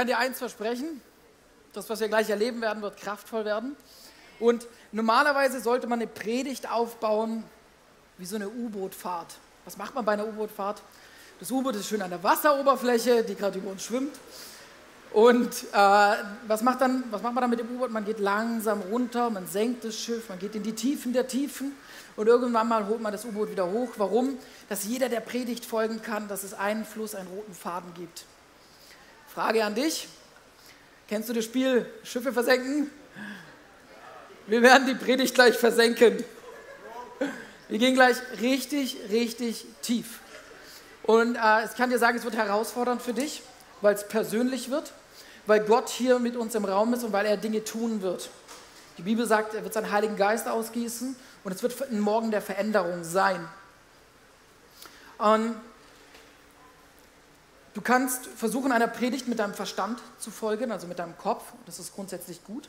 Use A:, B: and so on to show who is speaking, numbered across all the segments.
A: kann dir eins versprechen, das, was wir gleich erleben werden, wird kraftvoll werden. Und normalerweise sollte man eine Predigt aufbauen wie so eine U-Boot-Fahrt. Was macht man bei einer U-Boot-Fahrt? Das U-Boot ist schön an der Wasseroberfläche, die gerade über uns schwimmt. Und äh, was, macht dann, was macht man dann mit dem U-Boot? Man geht langsam runter, man senkt das Schiff, man geht in die Tiefen der Tiefen und irgendwann mal holt man das U-Boot wieder hoch. Warum? Dass jeder der Predigt folgen kann, dass es einen Fluss, einen roten Faden gibt. Frage an dich. Kennst du das Spiel Schiffe versenken? Wir werden die Predigt gleich versenken. Wir gehen gleich richtig, richtig tief. Und äh, ich kann dir sagen, es wird herausfordernd für dich, weil es persönlich wird weil Gott hier mit uns im Raum ist und weil er Dinge tun wird. Die Bibel sagt, er wird seinen Heiligen Geist ausgießen und es wird ein Morgen der Veränderung sein. Und du kannst versuchen, einer Predigt mit deinem Verstand zu folgen, also mit deinem Kopf. Das ist grundsätzlich gut.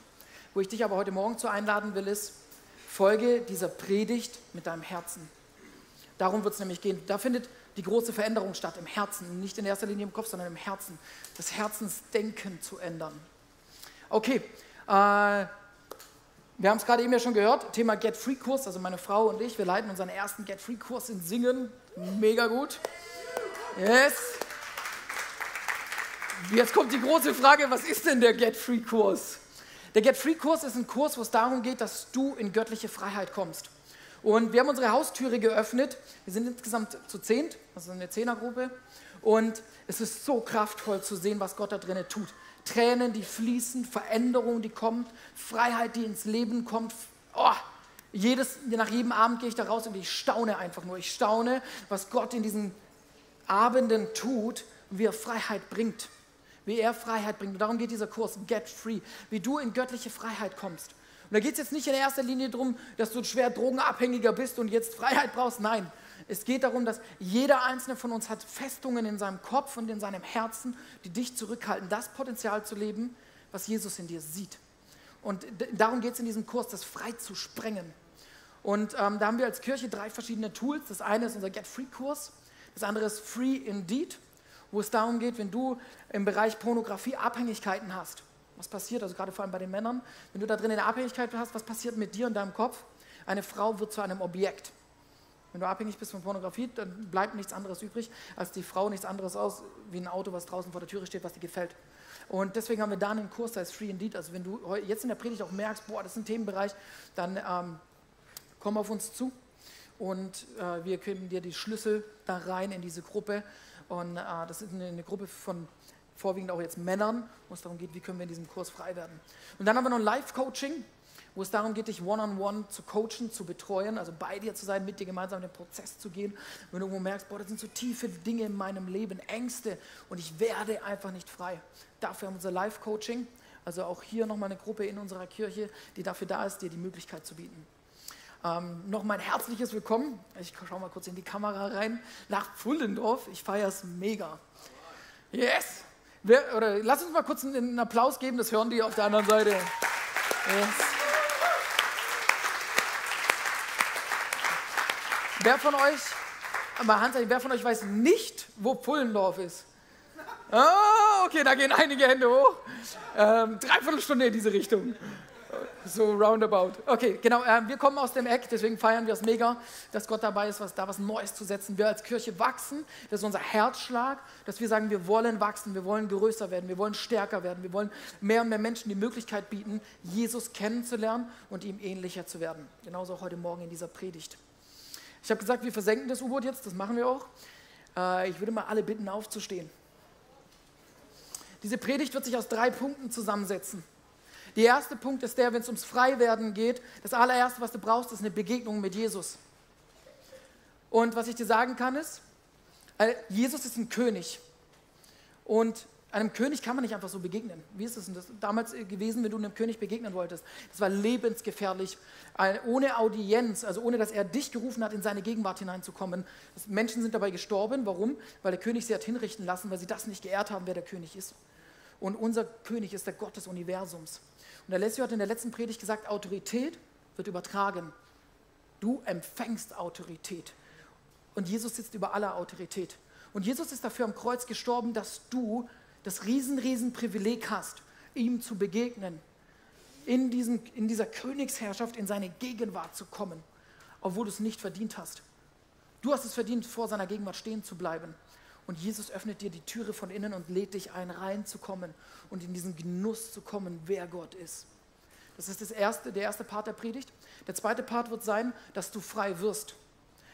A: Wo ich dich aber heute Morgen zu einladen will, ist, folge dieser Predigt mit deinem Herzen. Darum wird es nämlich gehen. Da findet die große Veränderung statt im Herzen, nicht in erster Linie im Kopf, sondern im Herzen. Das Herzensdenken zu ändern. Okay, äh, wir haben es gerade eben ja schon gehört, Thema Get Free Kurs, also meine Frau und ich, wir leiten unseren ersten Get Free Kurs in Singen. Mega gut. Yes. Jetzt kommt die große Frage, was ist denn der Get Free Kurs? Der Get Free Kurs ist ein Kurs, wo es darum geht, dass du in göttliche Freiheit kommst. Und wir haben unsere Haustüre geöffnet. Wir sind insgesamt zu zehnt, also eine Zehnergruppe. Und es ist so kraftvoll zu sehen, was Gott da drinnen tut. Tränen, die fließen, Veränderung, die kommt, Freiheit, die ins Leben kommt. Oh, jedes, nach jedem Abend gehe ich da raus und ich staune einfach nur. Ich staune, was Gott in diesen Abenden tut und wie er Freiheit bringt. Wie er Freiheit bringt. Und darum geht dieser Kurs, Get Free. Wie du in göttliche Freiheit kommst. Und da geht es jetzt nicht in erster Linie darum, dass du schwer Drogenabhängiger bist und jetzt Freiheit brauchst. Nein, es geht darum, dass jeder einzelne von uns hat Festungen in seinem Kopf und in seinem Herzen, die dich zurückhalten, das Potenzial zu leben, was Jesus in dir sieht. Und darum geht es in diesem Kurs, das frei zu sprengen. Und ähm, da haben wir als Kirche drei verschiedene Tools. Das eine ist unser Get Free Kurs, das andere ist Free Indeed, wo es darum geht, wenn du im Bereich Pornografie Abhängigkeiten hast was passiert, also gerade vor allem bei den Männern, wenn du da drin eine Abhängigkeit hast, was passiert mit dir und deinem Kopf? Eine Frau wird zu einem Objekt. Wenn du abhängig bist von Pornografie, dann bleibt nichts anderes übrig, als die Frau nichts anderes aus wie ein Auto, was draußen vor der Tür steht, was dir gefällt. Und deswegen haben wir da einen Kurs, der ist Free Indeed. Also wenn du jetzt in der Predigt auch merkst, boah, das ist ein Themenbereich, dann ähm, komm auf uns zu und äh, wir können dir die Schlüssel da rein in diese Gruppe. Und äh, das ist eine, eine Gruppe von vorwiegend auch jetzt Männern, wo es darum geht, wie können wir in diesem Kurs frei werden. Und dann haben wir noch Live-Coaching, wo es darum geht, dich one-on-one -on -one zu coachen, zu betreuen, also bei dir zu sein, mit dir gemeinsam in den Prozess zu gehen. Wenn du irgendwo merkst, boah, das sind so tiefe Dinge in meinem Leben, Ängste und ich werde einfach nicht frei. Dafür haben wir unser Live-Coaching, also auch hier nochmal eine Gruppe in unserer Kirche, die dafür da ist, dir die Möglichkeit zu bieten. Ähm, noch mein herzliches Willkommen. Ich schaue mal kurz in die Kamera rein. Nach Pfullendorf. Ich feiere es mega. Yes! Wer, oder lass uns mal kurz einen, einen, Applaus geben, das hören die auf der anderen Seite. Yes. Wer von euch, mal Hans, wer von euch weiß nicht, wo Pullendorf ist? Oh, okay, da gehen einige Hände hoch. Ähm, dreiviertel Stunde in diese Richtung. So roundabout. Okay, genau. Äh, wir kommen aus dem Eck, deswegen feiern wir es mega, dass Gott dabei ist, was, da was Neues zu setzen. Wir als Kirche wachsen, das ist unser Herzschlag, dass wir sagen, wir wollen wachsen, wir wollen größer werden, wir wollen stärker werden, wir wollen mehr und mehr Menschen die Möglichkeit bieten, Jesus kennenzulernen und ihm ähnlicher zu werden. Genauso auch heute Morgen in dieser Predigt. Ich habe gesagt, wir versenken das U-Boot jetzt, das machen wir auch. Äh, ich würde mal alle bitten, aufzustehen. Diese Predigt wird sich aus drei Punkten zusammensetzen. Der erste Punkt ist der, wenn es ums Freiwerden geht, das allererste, was du brauchst, ist eine Begegnung mit Jesus. Und was ich dir sagen kann ist, äh, Jesus ist ein König. Und einem König kann man nicht einfach so begegnen. Wie ist es denn das damals gewesen, wenn du einem König begegnen wolltest? Das war lebensgefährlich, ohne Audienz, also ohne dass er dich gerufen hat, in seine Gegenwart hineinzukommen. Menschen sind dabei gestorben. Warum? Weil der König sie hat hinrichten lassen, weil sie das nicht geehrt haben, wer der König ist. Und unser König ist der Gott des Universums. Und der Leslie hat in der letzten Predigt gesagt, Autorität wird übertragen. Du empfängst Autorität. Und Jesus sitzt über aller Autorität. Und Jesus ist dafür am Kreuz gestorben, dass du das riesen, riesen Privileg hast, ihm zu begegnen, in, diesen, in dieser Königsherrschaft in seine Gegenwart zu kommen, obwohl du es nicht verdient hast. Du hast es verdient, vor seiner Gegenwart stehen zu bleiben. Und Jesus öffnet dir die Türe von innen und lädt dich ein, reinzukommen und in diesen Genuss zu kommen, wer Gott ist. Das ist das erste, der erste Part der Predigt. Der zweite Part wird sein, dass du frei wirst.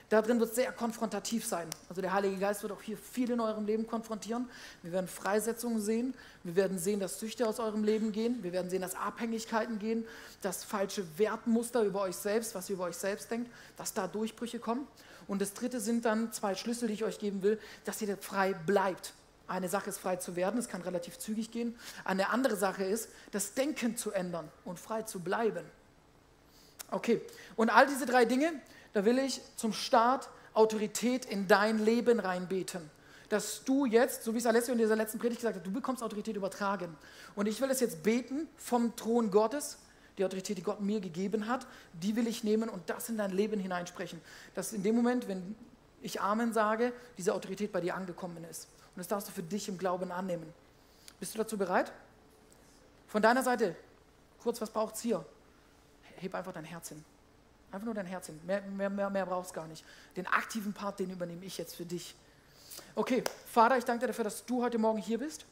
A: Darin wird es sehr konfrontativ sein. Also der Heilige Geist wird auch hier viel in eurem Leben konfrontieren. Wir werden Freisetzungen sehen. Wir werden sehen, dass Süchte aus eurem Leben gehen. Wir werden sehen, dass Abhängigkeiten gehen, dass falsche Wertmuster über euch selbst, was ihr über euch selbst denkt, dass da Durchbrüche kommen. Und das dritte sind dann zwei Schlüssel, die ich euch geben will, dass ihr frei bleibt. Eine Sache ist frei zu werden, es kann relativ zügig gehen. Eine andere Sache ist, das Denken zu ändern und frei zu bleiben. Okay, und all diese drei Dinge, da will ich zum Start Autorität in dein Leben reinbeten. Dass du jetzt, so wie es Alessio in dieser letzten Predigt gesagt hat, du bekommst Autorität übertragen. Und ich will es jetzt beten vom Thron Gottes, die Autorität, die Gott mir gegeben hat, die will ich nehmen und das in dein Leben hineinsprechen. Dass in dem Moment, wenn ich Amen sage, diese Autorität bei dir angekommen ist. Und das darfst du für dich im Glauben annehmen. Bist du dazu bereit? Von deiner Seite, kurz, was braucht es hier? Heb einfach dein Herz hin. Einfach nur dein Herz hin. Mehr, mehr, mehr, mehr brauchst gar nicht. Den aktiven Part, den übernehme ich jetzt für dich. Okay, Vater, ich danke dir dafür, dass du heute Morgen hier bist,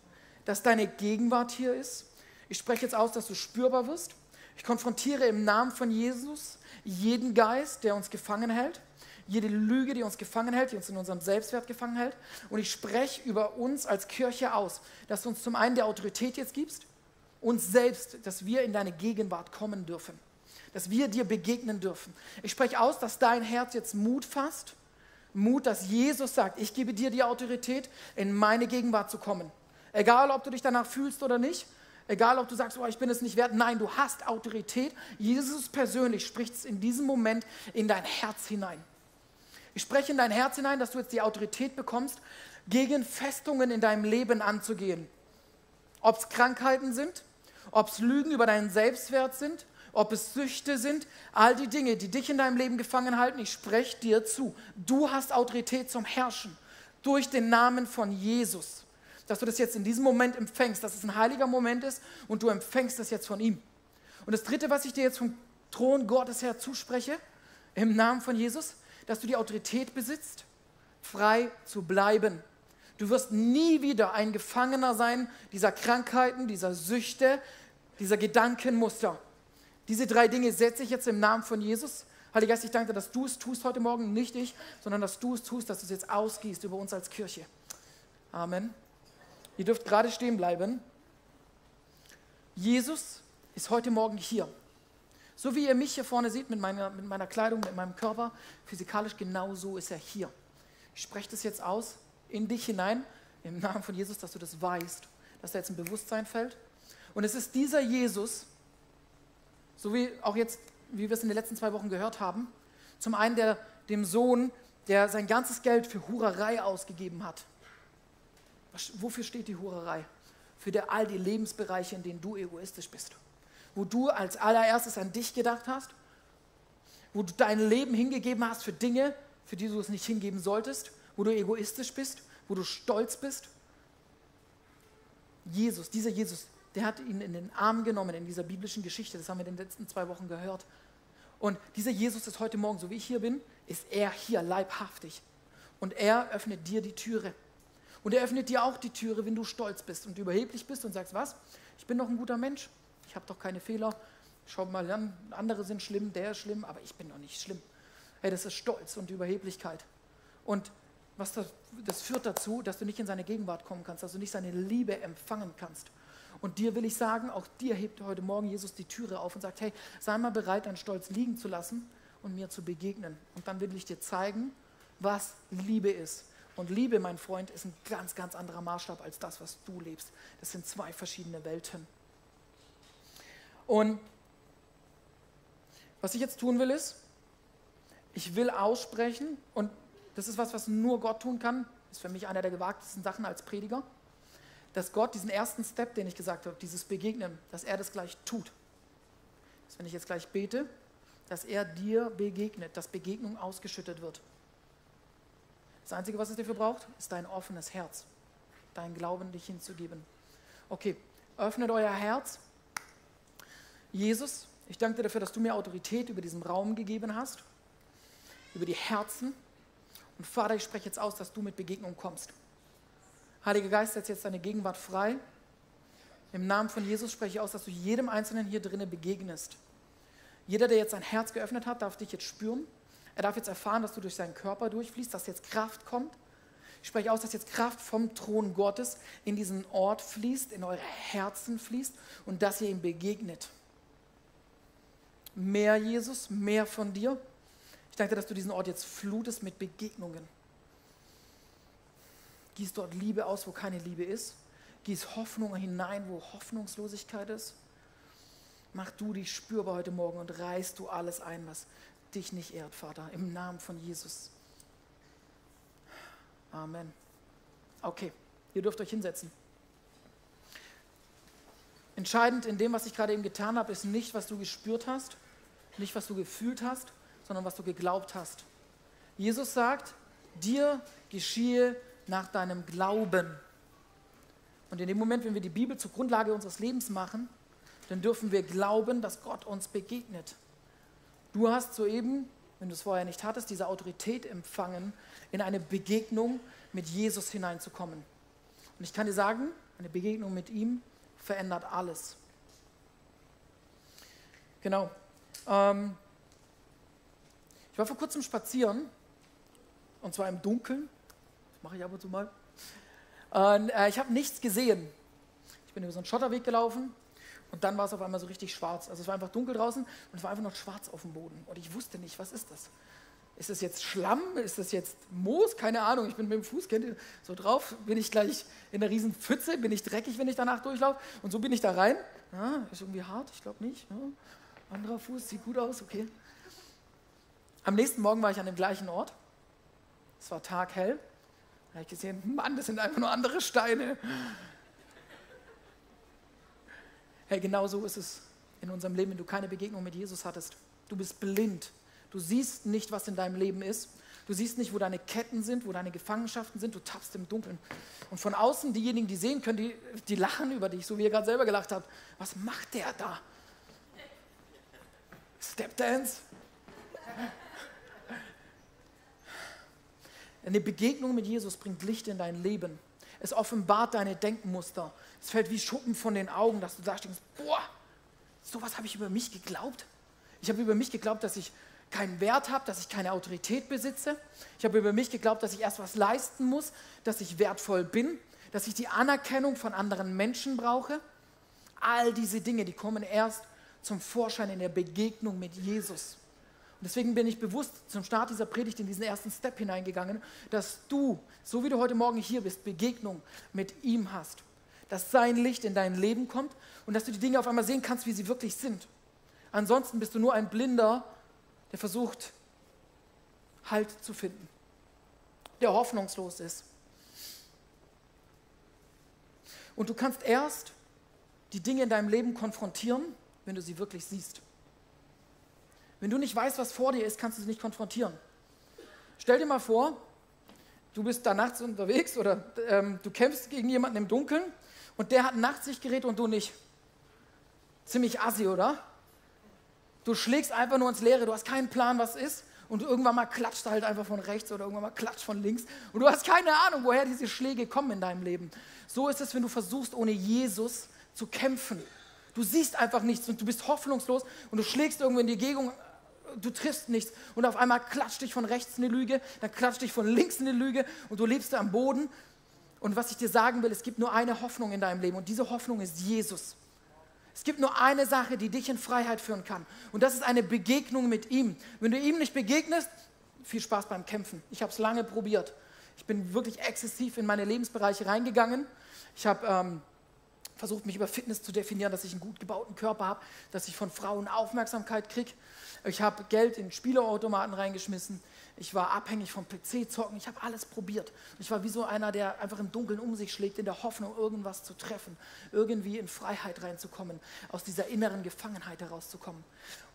A: dass deine Gegenwart hier ist. Ich spreche jetzt aus, dass du spürbar wirst. Ich konfrontiere im Namen von Jesus jeden Geist, der uns gefangen hält, jede Lüge, die uns gefangen hält, die uns in unserem Selbstwert gefangen hält. Und ich spreche über uns als Kirche aus, dass du uns zum einen der Autorität jetzt gibst, uns selbst, dass wir in deine Gegenwart kommen dürfen dass wir dir begegnen dürfen. Ich spreche aus, dass dein Herz jetzt Mut fasst. Mut, dass Jesus sagt, ich gebe dir die Autorität, in meine Gegenwart zu kommen. Egal, ob du dich danach fühlst oder nicht, egal, ob du sagst, oh, ich bin es nicht wert. Nein, du hast Autorität. Jesus persönlich spricht es in diesem Moment in dein Herz hinein. Ich spreche in dein Herz hinein, dass du jetzt die Autorität bekommst, gegen Festungen in deinem Leben anzugehen. Ob es Krankheiten sind, ob es Lügen über deinen Selbstwert sind, ob es Süchte sind, all die Dinge, die dich in deinem Leben gefangen halten, ich spreche dir zu. Du hast Autorität zum Herrschen durch den Namen von Jesus. Dass du das jetzt in diesem Moment empfängst, dass es ein heiliger Moment ist und du empfängst das jetzt von ihm. Und das Dritte, was ich dir jetzt vom Thron Gottes her zuspreche, im Namen von Jesus, dass du die Autorität besitzt, frei zu bleiben. Du wirst nie wieder ein Gefangener sein dieser Krankheiten, dieser Süchte, dieser Gedankenmuster. Diese drei Dinge setze ich jetzt im Namen von Jesus. Heiliger Geist, ich danke dir, dass du es tust heute Morgen, nicht ich, sondern dass du es tust, dass du es jetzt ausgießt über uns als Kirche. Amen. Ihr dürft gerade stehen bleiben. Jesus ist heute Morgen hier. So wie ihr mich hier vorne seht mit meiner, mit meiner Kleidung, mit meinem Körper, physikalisch genau so ist er hier. Ich spreche das jetzt aus in dich hinein, im Namen von Jesus, dass du das weißt, dass da jetzt ein Bewusstsein fällt. Und es ist dieser Jesus, so wie auch jetzt, wie wir es in den letzten zwei Wochen gehört haben. Zum einen der, dem Sohn, der sein ganzes Geld für Hurerei ausgegeben hat. Was, wofür steht die Hurerei? Für der, all die Lebensbereiche, in denen du egoistisch bist. Wo du als allererstes an dich gedacht hast, wo du dein Leben hingegeben hast für Dinge, für die du es nicht hingeben solltest, wo du egoistisch bist, wo du stolz bist. Jesus, dieser Jesus, der hat ihn in den Arm genommen in dieser biblischen Geschichte. Das haben wir in den letzten zwei Wochen gehört. Und dieser Jesus ist heute Morgen, so wie ich hier bin, ist er hier leibhaftig. Und er öffnet dir die Türe. Und er öffnet dir auch die Türe, wenn du stolz bist und überheblich bist und sagst, was? Ich bin doch ein guter Mensch. Ich habe doch keine Fehler. Schau mal an, andere sind schlimm, der ist schlimm, aber ich bin doch nicht schlimm. Hey, das ist Stolz und Überheblichkeit. Und was das, das führt dazu, dass du nicht in seine Gegenwart kommen kannst, dass du nicht seine Liebe empfangen kannst. Und dir will ich sagen, auch dir hebt heute Morgen Jesus die Türe auf und sagt, hey, sei mal bereit, deinen Stolz liegen zu lassen und mir zu begegnen. Und dann will ich dir zeigen, was Liebe ist. Und Liebe, mein Freund, ist ein ganz, ganz anderer Maßstab als das, was du lebst. Das sind zwei verschiedene Welten. Und was ich jetzt tun will, ist, ich will aussprechen, und das ist was, was nur Gott tun kann, ist für mich einer der gewagtesten Sachen als Prediger dass Gott diesen ersten Step, den ich gesagt habe, dieses Begegnen, dass er das gleich tut. Dass wenn ich jetzt gleich bete, dass er dir begegnet, dass Begegnung ausgeschüttet wird. Das Einzige, was es dafür braucht, ist dein offenes Herz. deinen Glauben dich hinzugeben. Okay, öffnet euer Herz. Jesus, ich danke dir dafür, dass du mir Autorität über diesen Raum gegeben hast, über die Herzen. Und Vater, ich spreche jetzt aus, dass du mit Begegnung kommst. Heiliger Geist, setz jetzt deine Gegenwart frei. Im Namen von Jesus spreche ich aus, dass du jedem Einzelnen hier drinnen begegnest. Jeder, der jetzt sein Herz geöffnet hat, darf dich jetzt spüren. Er darf jetzt erfahren, dass du durch seinen Körper durchfließt, dass jetzt Kraft kommt. Ich spreche aus, dass jetzt Kraft vom Thron Gottes in diesen Ort fließt, in eure Herzen fließt und dass ihr ihm begegnet. Mehr Jesus, mehr von dir. Ich danke dir, dass du diesen Ort jetzt flutest mit Begegnungen. Gieß dort Liebe aus, wo keine Liebe ist. Gieß Hoffnung hinein, wo Hoffnungslosigkeit ist. Mach du dich spürbar heute Morgen und reißt du alles ein, was dich nicht ehrt, Vater, im Namen von Jesus. Amen. Okay, ihr dürft euch hinsetzen. Entscheidend in dem, was ich gerade eben getan habe, ist nicht, was du gespürt hast, nicht, was du gefühlt hast, sondern was du geglaubt hast. Jesus sagt, dir geschehe nach deinem Glauben. Und in dem Moment, wenn wir die Bibel zur Grundlage unseres Lebens machen, dann dürfen wir glauben, dass Gott uns begegnet. Du hast soeben, wenn du es vorher nicht hattest, diese Autorität empfangen, in eine Begegnung mit Jesus hineinzukommen. Und ich kann dir sagen, eine Begegnung mit ihm verändert alles. Genau. Ähm, ich war vor kurzem spazieren, und zwar im Dunkeln, mache ich ab und zu mal. Und, äh, ich habe nichts gesehen. Ich bin über so einen Schotterweg gelaufen und dann war es auf einmal so richtig schwarz. Also es war einfach dunkel draußen und es war einfach noch schwarz auf dem Boden. Und ich wusste nicht, was ist das? Ist das jetzt Schlamm? Ist das jetzt Moos? Keine Ahnung. Ich bin mit dem Fuß, so drauf. Bin ich gleich in einer riesen Pfütze? Bin ich dreckig, wenn ich danach durchlaufe? Und so bin ich da rein. Ja, ist irgendwie hart? Ich glaube nicht. Ja. Anderer Fuß, sieht gut aus, okay. Am nächsten Morgen war ich an dem gleichen Ort. Es war taghell. Da habe ich gesehen, Mann, das sind einfach nur andere Steine. Hey, genau so ist es in unserem Leben, wenn du keine Begegnung mit Jesus hattest. Du bist blind. Du siehst nicht, was in deinem Leben ist. Du siehst nicht, wo deine Ketten sind, wo deine Gefangenschaften sind. Du tappst im Dunkeln. Und von außen, diejenigen, die sehen können, die, die lachen über dich, so wie ihr gerade selber gelacht habt. Was macht der da? Stepdance? Eine Begegnung mit Jesus bringt Licht in dein Leben. Es offenbart deine Denkmuster. Es fällt wie Schuppen von den Augen, dass du da denkst, boah, sowas habe ich über mich geglaubt. Ich habe über mich geglaubt, dass ich keinen Wert habe, dass ich keine Autorität besitze. Ich habe über mich geglaubt, dass ich erst was leisten muss, dass ich wertvoll bin, dass ich die Anerkennung von anderen Menschen brauche. All diese Dinge, die kommen erst zum Vorschein in der Begegnung mit Jesus. Und deswegen bin ich bewusst zum Start dieser Predigt in diesen ersten Step hineingegangen, dass du, so wie du heute Morgen hier bist, Begegnung mit ihm hast. Dass sein Licht in dein Leben kommt und dass du die Dinge auf einmal sehen kannst, wie sie wirklich sind. Ansonsten bist du nur ein Blinder, der versucht, Halt zu finden, der hoffnungslos ist. Und du kannst erst die Dinge in deinem Leben konfrontieren, wenn du sie wirklich siehst. Wenn du nicht weißt, was vor dir ist, kannst du sie nicht konfrontieren. Stell dir mal vor, du bist da nachts unterwegs oder ähm, du kämpfst gegen jemanden im Dunkeln und der hat ein Nachtsichtgerät und du nicht. Ziemlich assi, oder? Du schlägst einfach nur ins Leere, du hast keinen Plan, was ist und irgendwann mal klatscht halt einfach von rechts oder irgendwann mal klatscht von links und du hast keine Ahnung, woher diese Schläge kommen in deinem Leben. So ist es, wenn du versuchst, ohne Jesus zu kämpfen. Du siehst einfach nichts und du bist hoffnungslos und du schlägst irgendwo in die Gegend, du triffst nichts und auf einmal klatscht dich von rechts eine Lüge, dann klatscht dich von links eine Lüge und du lebst am Boden. Und was ich dir sagen will, es gibt nur eine Hoffnung in deinem Leben und diese Hoffnung ist Jesus. Es gibt nur eine Sache, die dich in Freiheit führen kann und das ist eine Begegnung mit ihm. Wenn du ihm nicht begegnest, viel Spaß beim Kämpfen. Ich habe es lange probiert. Ich bin wirklich exzessiv in meine Lebensbereiche reingegangen. Ich habe ähm, versucht, mich über Fitness zu definieren, dass ich einen gut gebauten Körper habe, dass ich von Frauen Aufmerksamkeit kriege. Ich habe Geld in Spielautomaten reingeschmissen. Ich war abhängig vom PC-Zocken. Ich habe alles probiert. Ich war wie so einer, der einfach im Dunkeln um sich schlägt, in der Hoffnung, irgendwas zu treffen, irgendwie in Freiheit reinzukommen, aus dieser inneren Gefangenheit herauszukommen.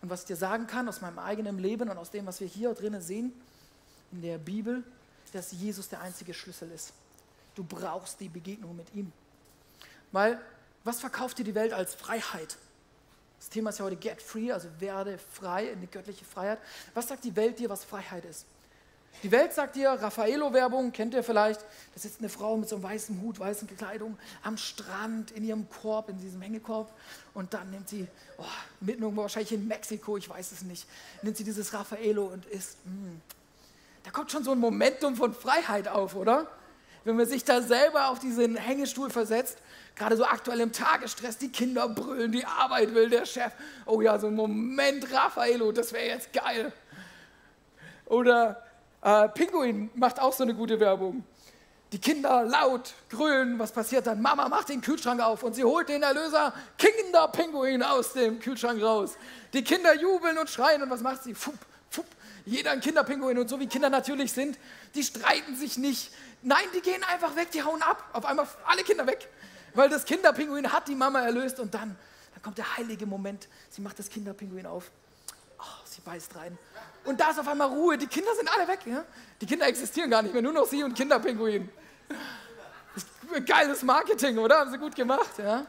A: Und was ich dir sagen kann aus meinem eigenen Leben und aus dem, was wir hier drinnen sehen in der Bibel, dass Jesus der einzige Schlüssel ist. Du brauchst die Begegnung mit ihm. Weil, was verkauft dir die Welt als Freiheit? Das Thema ist ja heute Get Free, also werde frei, eine göttliche Freiheit. Was sagt die Welt dir, was Freiheit ist? Die Welt sagt dir, Raffaello-Werbung, kennt ihr vielleicht, da sitzt eine Frau mit so einem weißen Hut, weißen Kleidung am Strand in ihrem Korb, in diesem Hängekorb und dann nimmt sie, oh, mitten irgendwo wahrscheinlich in Mexiko, ich weiß es nicht, nimmt sie dieses Raffaello und isst. Mm. Da kommt schon so ein Momentum von Freiheit auf, oder? Wenn man sich da selber auf diesen Hängestuhl versetzt, gerade so aktuell im Tagesstress, die Kinder brüllen, die Arbeit will der Chef. Oh ja, so ein Moment Raffaello, das wäre jetzt geil. Oder äh, Pinguin macht auch so eine gute Werbung. Die Kinder laut grölen, was passiert dann? Mama macht den Kühlschrank auf und sie holt den Erlöser Kinderpinguin aus dem Kühlschrank raus. Die Kinder jubeln und schreien und was macht sie? Fupp, fupp, jeder ein Kinderpinguin und so wie Kinder natürlich sind, die streiten sich nicht. Nein, die gehen einfach weg, die hauen ab. Auf einmal alle Kinder weg, weil das Kinderpinguin hat die Mama erlöst und dann, dann kommt der heilige Moment. Sie macht das Kinderpinguin auf. Oh, sie beißt rein und da ist auf einmal Ruhe. Die Kinder sind alle weg. Ja? Die Kinder existieren gar nicht mehr, nur noch sie und Kinderpinguin. Geiles Marketing, oder? Haben sie gut gemacht. Ja?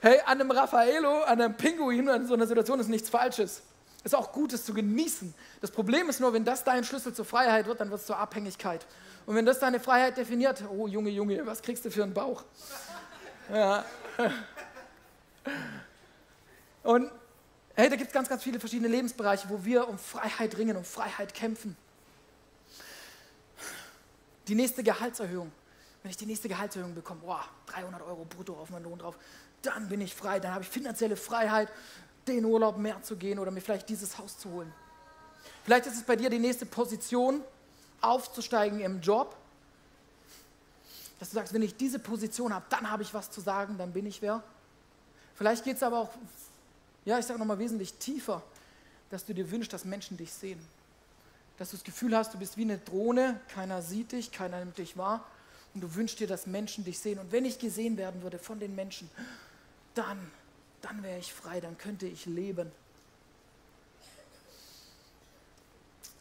A: Hey, an einem Raffaello, an einem Pinguin, an so einer Situation ist nichts Falsches. Ist auch Gutes zu genießen. Das Problem ist nur, wenn das dein Schlüssel zur Freiheit wird, dann wird es zur Abhängigkeit. Und wenn das deine Freiheit definiert, oh Junge, Junge, was kriegst du für einen Bauch? Ja. Und Hey, da gibt es ganz, ganz viele verschiedene Lebensbereiche, wo wir um Freiheit ringen, um Freiheit kämpfen. Die nächste Gehaltserhöhung. Wenn ich die nächste Gehaltserhöhung bekomme, boah, 300 Euro brutto auf meinen Lohn drauf, dann bin ich frei, dann habe ich finanzielle Freiheit, den Urlaub mehr zu gehen oder mir vielleicht dieses Haus zu holen. Vielleicht ist es bei dir die nächste Position, aufzusteigen im Job. Dass du sagst, wenn ich diese Position habe, dann habe ich was zu sagen, dann bin ich wer. Vielleicht geht es aber auch ja, ich sage nochmal wesentlich tiefer, dass du dir wünschst, dass Menschen dich sehen. Dass du das Gefühl hast, du bist wie eine Drohne, keiner sieht dich, keiner nimmt dich wahr und du wünschst dir, dass Menschen dich sehen. Und wenn ich gesehen werden würde von den Menschen, dann, dann wäre ich frei, dann könnte ich leben.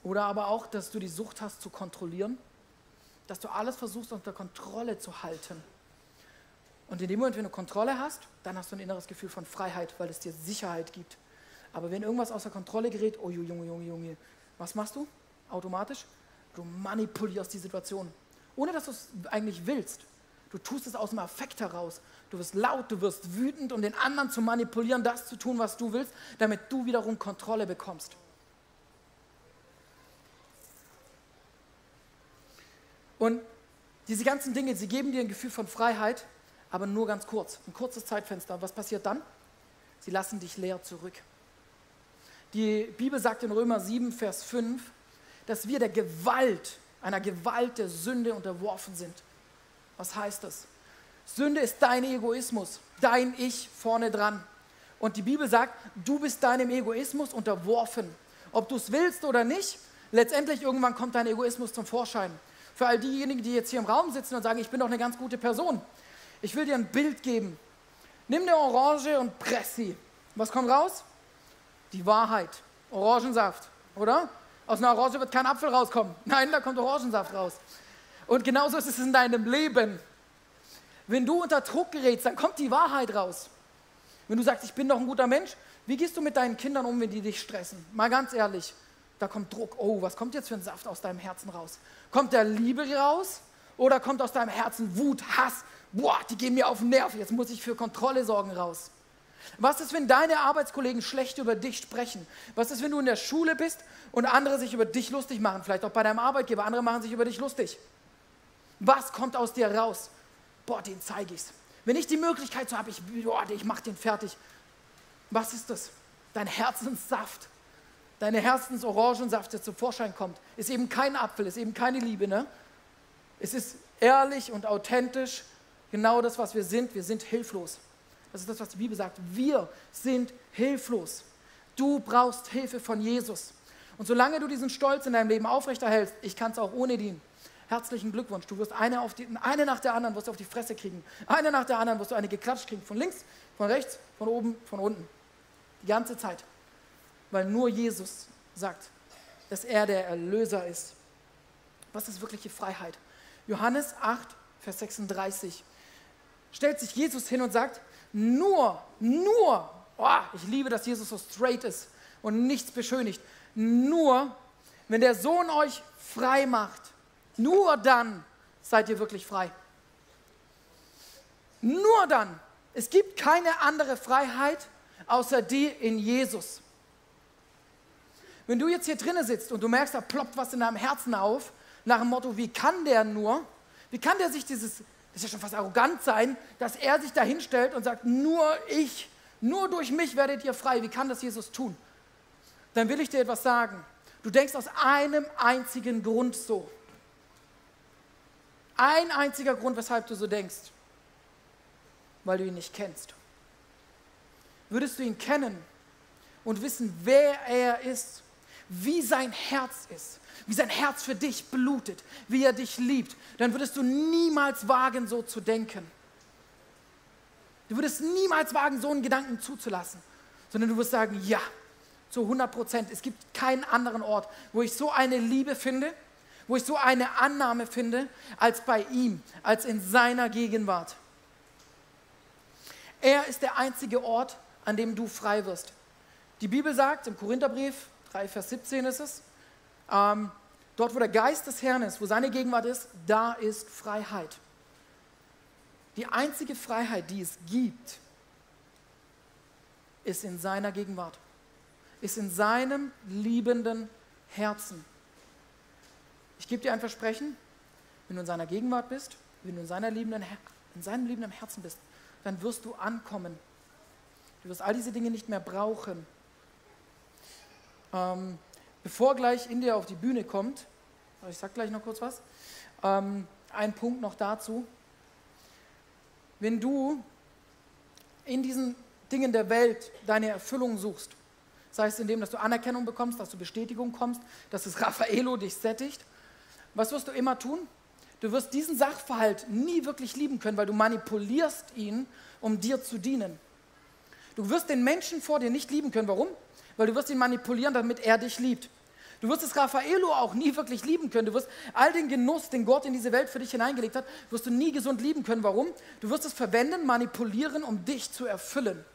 A: Oder aber auch, dass du die Sucht hast zu kontrollieren, dass du alles versuchst unter Kontrolle zu halten. Und in dem Moment, wenn du Kontrolle hast, dann hast du ein inneres Gefühl von Freiheit, weil es dir Sicherheit gibt. Aber wenn irgendwas außer Kontrolle gerät, oh Junge, Junge, Junge, was machst du automatisch? Du manipulierst die Situation, ohne dass du es eigentlich willst. Du tust es aus dem Affekt heraus. Du wirst laut, du wirst wütend, um den anderen zu manipulieren, das zu tun, was du willst, damit du wiederum Kontrolle bekommst. Und diese ganzen Dinge, sie geben dir ein Gefühl von Freiheit, aber nur ganz kurz, ein kurzes Zeitfenster. Was passiert dann? Sie lassen dich leer zurück. Die Bibel sagt in Römer 7, Vers 5, dass wir der Gewalt, einer Gewalt der Sünde unterworfen sind. Was heißt das? Sünde ist dein Egoismus, dein Ich vorne dran. Und die Bibel sagt, du bist deinem Egoismus unterworfen. Ob du es willst oder nicht, letztendlich irgendwann kommt dein Egoismus zum Vorschein. Für all diejenigen, die jetzt hier im Raum sitzen und sagen, ich bin doch eine ganz gute Person, ich will dir ein Bild geben. Nimm eine Orange und press sie. Was kommt raus? Die Wahrheit. Orangensaft, oder? Aus einer Orange wird kein Apfel rauskommen. Nein, da kommt Orangensaft raus. Und genauso ist es in deinem Leben. Wenn du unter Druck gerätst, dann kommt die Wahrheit raus. Wenn du sagst, ich bin doch ein guter Mensch, wie gehst du mit deinen Kindern um, wenn die dich stressen? Mal ganz ehrlich, da kommt Druck. Oh, was kommt jetzt für ein Saft aus deinem Herzen raus? Kommt der Liebe raus oder kommt aus deinem Herzen Wut, Hass, boah, die gehen mir auf den Nerv, jetzt muss ich für Kontrolle sorgen raus. Was ist, wenn deine Arbeitskollegen schlecht über dich sprechen? Was ist, wenn du in der Schule bist und andere sich über dich lustig machen? Vielleicht auch bei deinem Arbeitgeber, andere machen sich über dich lustig. Was kommt aus dir raus? Boah, den zeige ich's. Wenn ich die Möglichkeit so habe, ich, ich mache den fertig. Was ist das? Dein Herzenssaft, deine Herzensorangensaft, der zum Vorschein kommt, ist eben kein Apfel, ist eben keine Liebe. Ne? Es ist ehrlich und authentisch genau das, was wir sind. Wir sind hilflos. Das ist das, was die Bibel sagt. Wir sind hilflos. Du brauchst Hilfe von Jesus. Und solange du diesen Stolz in deinem Leben aufrechterhältst, ich kann es auch ohne dienen. Herzlichen Glückwunsch. Du wirst eine, auf die, eine nach der anderen wirst du auf die Fresse kriegen. Eine nach der anderen wirst du eine geklatscht kriegen. Von links, von rechts, von oben, von unten. Die ganze Zeit. Weil nur Jesus sagt, dass er der Erlöser ist. Was ist wirkliche Freiheit? Johannes 8, Vers 36 stellt sich Jesus hin und sagt, nur, nur, oh, ich liebe, dass Jesus so straight ist und nichts beschönigt, nur, wenn der Sohn euch frei macht, nur dann seid ihr wirklich frei. Nur dann. Es gibt keine andere Freiheit außer die in Jesus. Wenn du jetzt hier drinnen sitzt und du merkst, da ploppt was in deinem Herzen auf, nach dem Motto, wie kann der nur, wie kann der sich dieses, das ist ja schon fast arrogant sein, dass er sich da hinstellt und sagt, nur ich, nur durch mich werdet ihr frei. Wie kann das Jesus tun? Dann will ich dir etwas sagen. Du denkst aus einem einzigen Grund so. Ein einziger Grund, weshalb du so denkst. Weil du ihn nicht kennst. Würdest du ihn kennen und wissen, wer er ist, wie sein Herz ist, wie sein Herz für dich blutet, wie er dich liebt, dann würdest du niemals wagen, so zu denken. Du würdest niemals wagen, so einen Gedanken zuzulassen, sondern du wirst sagen, ja, zu 100 Prozent. Es gibt keinen anderen Ort, wo ich so eine Liebe finde, wo ich so eine Annahme finde, als bei ihm, als in seiner Gegenwart. Er ist der einzige Ort, an dem du frei wirst. Die Bibel sagt im Korintherbrief 3, Vers 17 ist es, ähm, dort wo der Geist des Herrn ist, wo seine Gegenwart ist, da ist Freiheit. Die einzige Freiheit, die es gibt, ist in seiner Gegenwart, ist in seinem liebenden Herzen. Ich gebe dir ein Versprechen, wenn du in seiner Gegenwart bist, wenn du in, seiner liebenden, in seinem liebenden Herzen bist, dann wirst du ankommen. Du wirst all diese Dinge nicht mehr brauchen. Ähm, bevor gleich India auf die Bühne kommt, ich sage gleich noch kurz was, ähm, ein Punkt noch dazu. Wenn du in diesen Dingen der Welt deine Erfüllung suchst, sei es indem, dass du Anerkennung bekommst, dass du Bestätigung kommst, dass das Raffaello dich sättigt, was wirst du immer tun? Du wirst diesen Sachverhalt nie wirklich lieben können, weil du manipulierst ihn, um dir zu dienen. Du wirst den Menschen vor dir nicht lieben können. Warum? Weil du wirst ihn manipulieren, damit er dich liebt. Du wirst das Raffaello auch nie wirklich lieben können. Du wirst all den Genuss, den Gott in diese Welt für dich hineingelegt hat, wirst du nie gesund lieben können. Warum? Du wirst es verwenden, manipulieren, um dich zu erfüllen.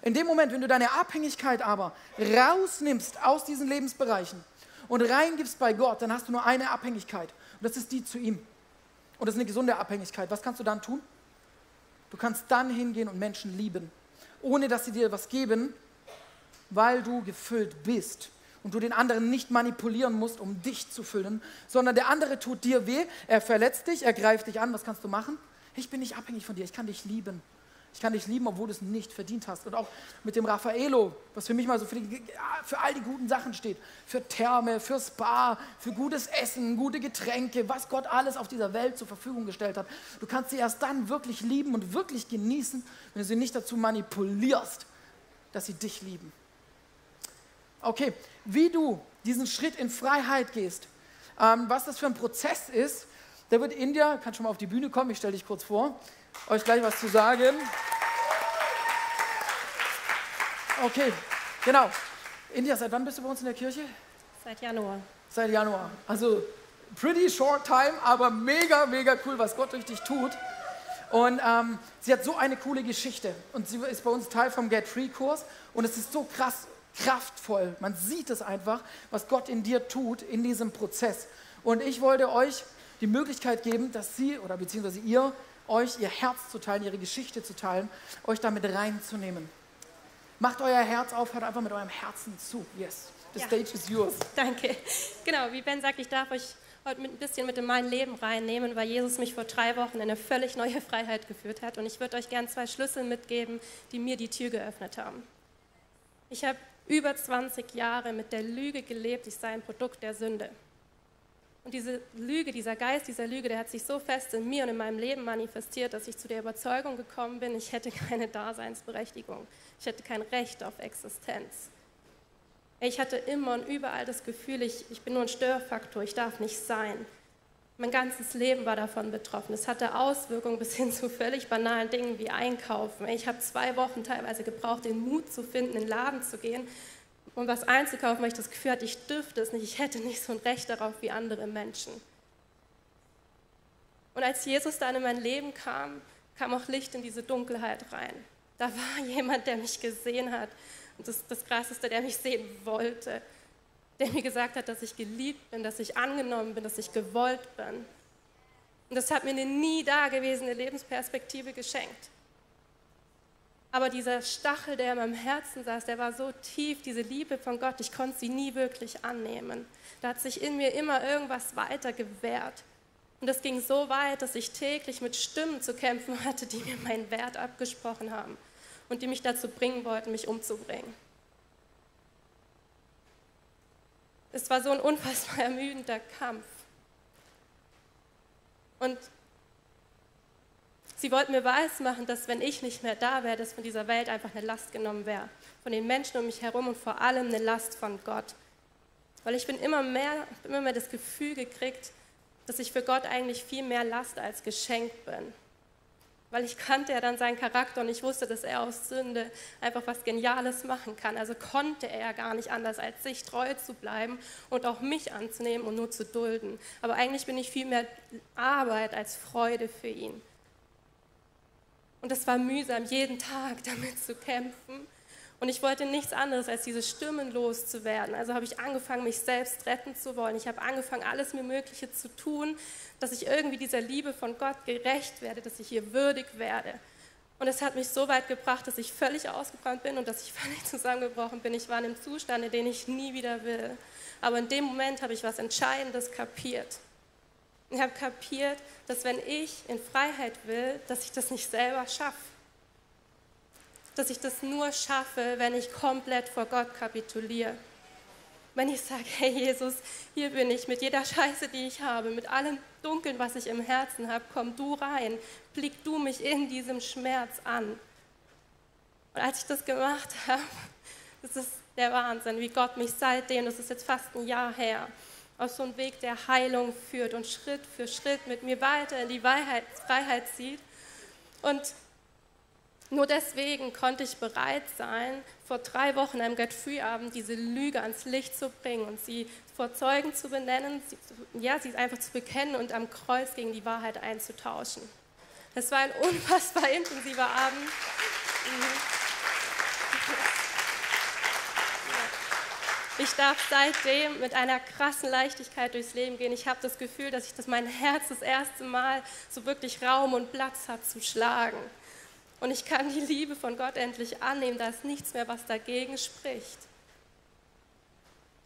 A: In dem Moment, wenn du deine Abhängigkeit aber rausnimmst aus diesen Lebensbereichen und reingibst bei Gott, dann hast du nur eine Abhängigkeit. Und das ist die zu ihm. Und das ist eine gesunde Abhängigkeit. Was kannst du dann tun? Du kannst dann hingehen und Menschen lieben, ohne dass sie dir was geben, weil du gefüllt bist und du den anderen nicht manipulieren musst, um dich zu füllen, sondern der andere tut dir weh, er verletzt dich, er greift dich an. Was kannst du machen? Ich bin nicht abhängig von dir, ich kann dich lieben. Ich kann dich lieben, obwohl du es nicht verdient hast. Und auch mit dem Raffaello, was für mich mal so für, die, für all die guten Sachen steht. Für Therme, für Spa, für gutes Essen, gute Getränke, was Gott alles auf dieser Welt zur Verfügung gestellt hat. Du kannst sie erst dann wirklich lieben und wirklich genießen, wenn du sie nicht dazu manipulierst, dass sie dich lieben. Okay, wie du diesen Schritt in Freiheit gehst, ähm, was das für ein Prozess ist, da wird India, kann schon mal auf die Bühne kommen, ich stelle dich kurz vor, euch gleich was zu sagen. Okay, genau. India, seit wann bist du bei uns in der Kirche?
B: Seit Januar.
A: Seit Januar. Also pretty short time, aber mega, mega cool, was Gott durch dich tut. Und ähm, sie hat so eine coole Geschichte. Und sie ist bei uns Teil vom Get Free Kurs. Und es ist so krass kraftvoll. Man sieht es einfach, was Gott in dir tut in diesem Prozess. Und ich wollte euch die Möglichkeit geben, dass sie oder beziehungsweise ihr euch ihr Herz zu teilen, ihre Geschichte zu teilen, euch damit reinzunehmen. Macht euer Herz auf, hört einfach mit eurem Herzen zu. Yes, the ja. stage is yours.
B: Danke. Genau, wie Ben sagt, ich darf euch heute ein bisschen mit in mein Leben reinnehmen, weil Jesus mich vor drei Wochen in eine völlig neue Freiheit geführt hat. Und ich würde euch gern zwei Schlüssel mitgeben, die mir die Tür geöffnet haben. Ich habe über 20 Jahre mit der Lüge gelebt, ich sei ein Produkt der Sünde. Und diese Lüge, dieser Geist dieser Lüge, der hat sich so fest in mir und in meinem Leben manifestiert, dass ich zu der Überzeugung gekommen bin, ich hätte keine Daseinsberechtigung, ich hätte kein Recht auf Existenz. Ich hatte immer und überall das Gefühl, ich, ich bin nur ein Störfaktor, ich darf nicht sein. Mein ganzes Leben war davon betroffen. Es hatte Auswirkungen bis hin zu völlig banalen Dingen wie Einkaufen. Ich habe zwei Wochen teilweise gebraucht, den Mut zu finden, in den Laden zu gehen um was einzukaufen, weil ich das Gefühl hatte, ich dürfte es nicht, ich hätte nicht so ein Recht darauf wie andere Menschen. Und als Jesus dann in mein Leben kam, kam auch Licht in diese Dunkelheit rein. Da war jemand, der mich gesehen hat. Und das, das Krasseste, der mich sehen wollte. Der mir gesagt hat, dass ich geliebt bin, dass ich angenommen bin, dass ich gewollt bin. Und das hat mir eine nie dagewesene Lebensperspektive geschenkt. Aber dieser Stachel, der in meinem Herzen saß, der war so tief, diese Liebe von Gott, ich konnte sie nie wirklich annehmen. Da hat sich in mir immer irgendwas weiter gewehrt. Und das ging so weit, dass ich täglich mit Stimmen zu kämpfen hatte, die mir meinen Wert abgesprochen haben und die mich dazu bringen wollten, mich umzubringen. Es war so ein unfassbar ermüdender Kampf. Und Sie wollten mir weismachen, dass wenn ich nicht mehr da wäre, dass von dieser Welt einfach eine Last genommen wäre. Von den Menschen um mich herum und vor allem eine Last von Gott. Weil ich bin immer mehr, immer mehr das Gefühl gekriegt, dass ich für Gott eigentlich viel mehr Last als Geschenk bin. Weil ich kannte ja dann seinen Charakter und ich wusste, dass er aus Sünde einfach was Geniales machen kann. Also konnte er ja gar nicht anders, als sich treu zu bleiben und auch mich anzunehmen und nur zu dulden. Aber eigentlich bin ich viel mehr Arbeit als Freude für ihn. Und es war mühsam, jeden Tag damit zu kämpfen. Und ich wollte nichts anderes, als diese Stimmen loszuwerden. Also habe ich angefangen, mich selbst retten zu wollen. Ich habe angefangen, alles mir Mögliche zu tun, dass ich irgendwie dieser Liebe von Gott gerecht werde, dass ich ihr würdig werde. Und es hat mich so weit gebracht, dass ich völlig ausgebrannt bin und dass ich völlig zusammengebrochen bin. Ich war in einem Zustand, in den ich nie wieder will. Aber in dem Moment habe ich was Entscheidendes kapiert. Ich habe kapiert, dass wenn ich in Freiheit will, dass ich das nicht selber schaffe. Dass ich das nur schaffe, wenn ich komplett vor Gott kapituliere. Wenn ich sage, hey Jesus, hier bin ich mit jeder Scheiße, die ich habe, mit allem Dunkeln, was ich im Herzen habe, komm du rein, blick du mich in diesem Schmerz an. Und als ich das gemacht habe, das ist der Wahnsinn, wie Gott mich seitdem, das ist jetzt fast ein Jahr her, auf so einen Weg der Heilung führt und Schritt für Schritt mit mir weiter in die Freiheit, Freiheit zieht. Und nur deswegen konnte ich bereit sein, vor drei Wochen am Get Free Abend diese Lüge ans Licht zu bringen und sie vor Zeugen zu benennen, sie, ja, sie einfach zu bekennen und am Kreuz gegen die Wahrheit einzutauschen. Das war ein unfassbar intensiver Abend. Mhm. Ich darf seitdem mit einer krassen Leichtigkeit durchs Leben gehen. Ich habe das Gefühl, dass ich das mein Herz das erste Mal so wirklich Raum und Platz hat zu schlagen. Und ich kann die Liebe von Gott endlich annehmen. Da ist nichts mehr, was dagegen spricht.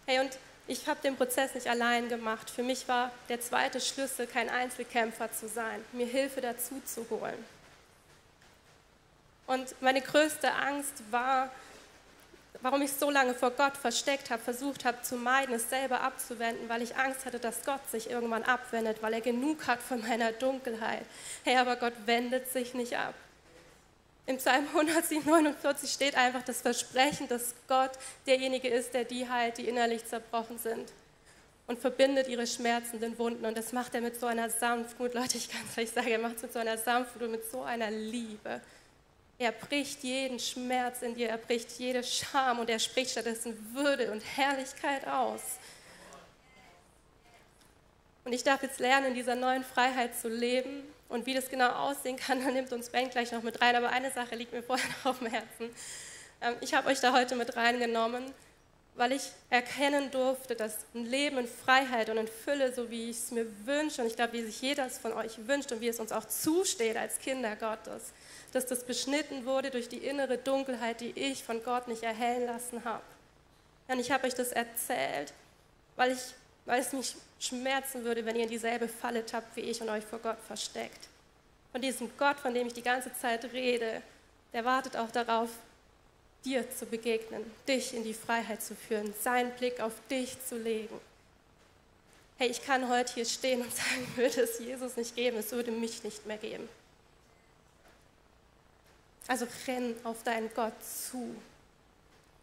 B: Hey, und ich habe den Prozess nicht allein gemacht. Für mich war der zweite Schlüssel, kein Einzelkämpfer zu sein, mir Hilfe dazu zu holen. Und meine größte Angst war, warum ich so lange vor Gott versteckt habe, versucht habe zu meiden, es selber abzuwenden, weil ich Angst hatte, dass Gott sich irgendwann abwendet, weil er genug hat von meiner Dunkelheit. Hey, aber Gott wendet sich nicht ab. Im Psalm 149 steht einfach das Versprechen, dass Gott derjenige ist, der die heilt, die innerlich zerbrochen sind und verbindet ihre schmerzenden Wunden. Und das macht er mit so einer Sanftmut, Leute, ich kann es euch sagen, er macht es mit so einer Sanftmut und mit so einer Liebe. Er bricht jeden Schmerz in dir, er bricht jede Scham und er spricht stattdessen Würde und Herrlichkeit aus. Und ich darf jetzt lernen, in dieser neuen Freiheit zu leben. Und wie das genau aussehen kann, dann nimmt uns Ben gleich noch mit rein. Aber eine Sache liegt mir vorher noch auf dem Herzen. Ähm, ich habe euch da heute mit reingenommen, weil ich erkennen durfte, dass ein Leben in Freiheit und in Fülle, so wie ich es mir wünsche, und ich glaube, wie sich jeder von euch wünscht und wie es uns auch zusteht als Kinder Gottes, dass das beschnitten wurde durch die innere Dunkelheit, die ich von Gott nicht erhellen lassen habe. Und ich habe euch das erzählt, weil, ich, weil es mich schmerzen würde, wenn ihr in dieselbe Falle tappt wie ich und euch vor Gott versteckt. Von diesem Gott, von dem ich die ganze Zeit rede, der wartet auch darauf, dir zu begegnen, dich in die Freiheit zu führen, seinen Blick auf dich zu legen. Hey, ich kann heute hier stehen und sagen, würde es Jesus nicht geben, es würde mich nicht mehr geben. Also renn auf deinen Gott zu.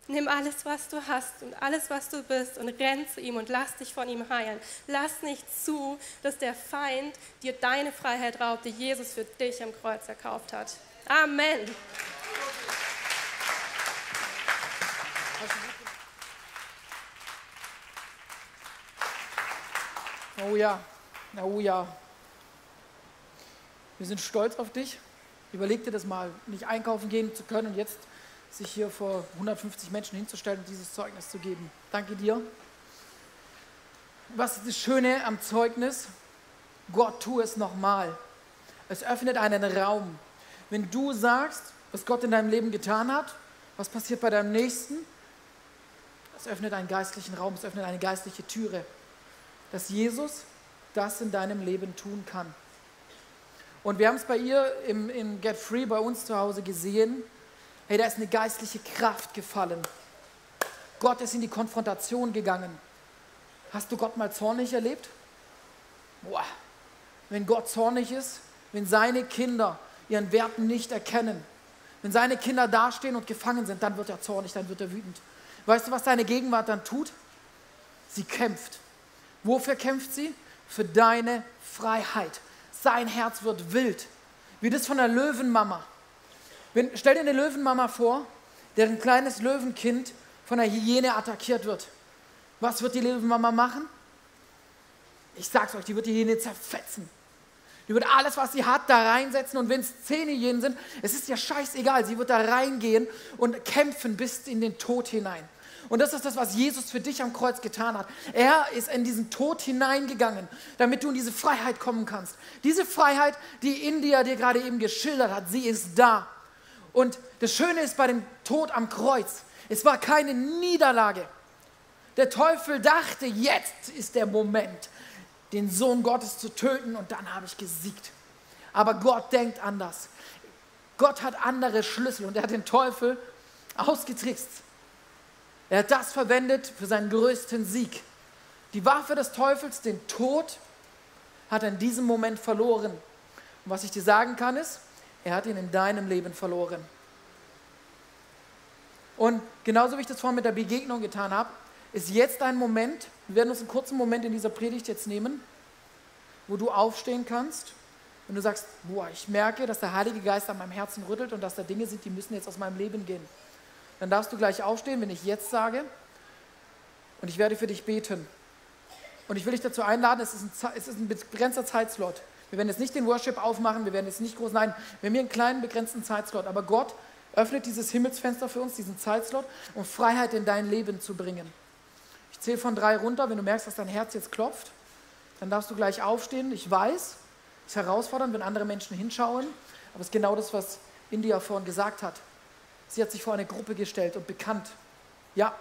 B: Nimm alles, was du hast und alles, was du bist und renn zu ihm und lass dich von ihm heilen. Lass nicht zu, dass der Feind dir deine Freiheit raubt, die Jesus für dich am Kreuz erkauft hat. Amen.
A: Oh ja, oh ja. Wir sind stolz auf dich. Überleg dir das mal, nicht einkaufen gehen zu können und jetzt sich hier vor 150 Menschen hinzustellen und dieses Zeugnis zu geben. Danke dir. Was ist das Schöne am Zeugnis? Gott tu es nochmal. Es öffnet einen Raum. Wenn du sagst, was Gott in deinem Leben getan hat, was passiert bei deinem Nächsten? Es öffnet einen geistlichen Raum, es öffnet eine geistliche Türe, dass Jesus das in deinem Leben tun kann. Und wir haben es bei ihr im, im Get Free bei uns zu Hause gesehen. Hey, da ist eine geistliche Kraft gefallen. Gott ist in die Konfrontation gegangen. Hast du Gott mal zornig erlebt? Boah, wenn Gott zornig ist, wenn seine Kinder ihren Werten nicht erkennen, wenn seine Kinder dastehen und gefangen sind, dann wird er zornig, dann wird er wütend. Weißt du, was seine Gegenwart dann tut? Sie kämpft. Wofür kämpft sie? Für deine Freiheit. Sein Herz wird wild, wie das von der Löwenmama. Wenn, stell dir eine Löwenmama vor, deren kleines Löwenkind von einer Hyäne attackiert wird. Was wird die Löwenmama machen? Ich sag's euch, die wird die Hyäne zerfetzen. Die wird alles, was sie hat, da reinsetzen und wenn es zehn Hyänen sind, es ist ja scheißegal, sie wird da reingehen und kämpfen bis in den Tod hinein. Und das ist das, was Jesus für dich am Kreuz getan hat. Er ist in diesen Tod hineingegangen, damit du in diese Freiheit kommen kannst. Diese Freiheit, die India dir gerade eben geschildert hat, sie ist da. Und das Schöne ist bei dem Tod am Kreuz, es war keine Niederlage. Der Teufel dachte, jetzt ist der Moment, den Sohn Gottes zu töten und dann habe ich gesiegt. Aber Gott denkt anders. Gott hat andere Schlüssel und er hat den Teufel ausgetrickst. Er hat das verwendet für seinen größten Sieg. Die Waffe des Teufels, den Tod, hat er in diesem Moment verloren. Und was ich dir sagen kann ist, er hat ihn in deinem Leben verloren. Und genauso wie ich das vorhin mit der Begegnung getan habe, ist jetzt ein Moment, wir werden uns einen kurzen Moment in dieser Predigt jetzt nehmen, wo du aufstehen kannst und du sagst, boah, ich merke, dass der Heilige Geist an meinem Herzen rüttelt und dass da Dinge sind, die müssen jetzt aus meinem Leben gehen. Dann darfst du gleich aufstehen, wenn ich jetzt sage und ich werde für dich beten. Und ich will dich dazu einladen, es ist ein, es ist ein begrenzter Zeitslot. Wir werden jetzt nicht den Worship aufmachen, wir werden jetzt nicht groß, nein, wir haben hier einen kleinen begrenzten Zeitslot, aber Gott öffnet dieses Himmelsfenster für uns, diesen Zeitslot, um Freiheit in dein Leben zu bringen. Ich zähle von drei runter. Wenn du merkst, dass dein Herz jetzt klopft, dann darfst du gleich aufstehen. Ich weiß, es ist herausfordernd, wenn andere Menschen hinschauen, aber es ist genau das, was India vorhin gesagt hat. Sie hat sich vor eine Gruppe gestellt und bekannt, ja,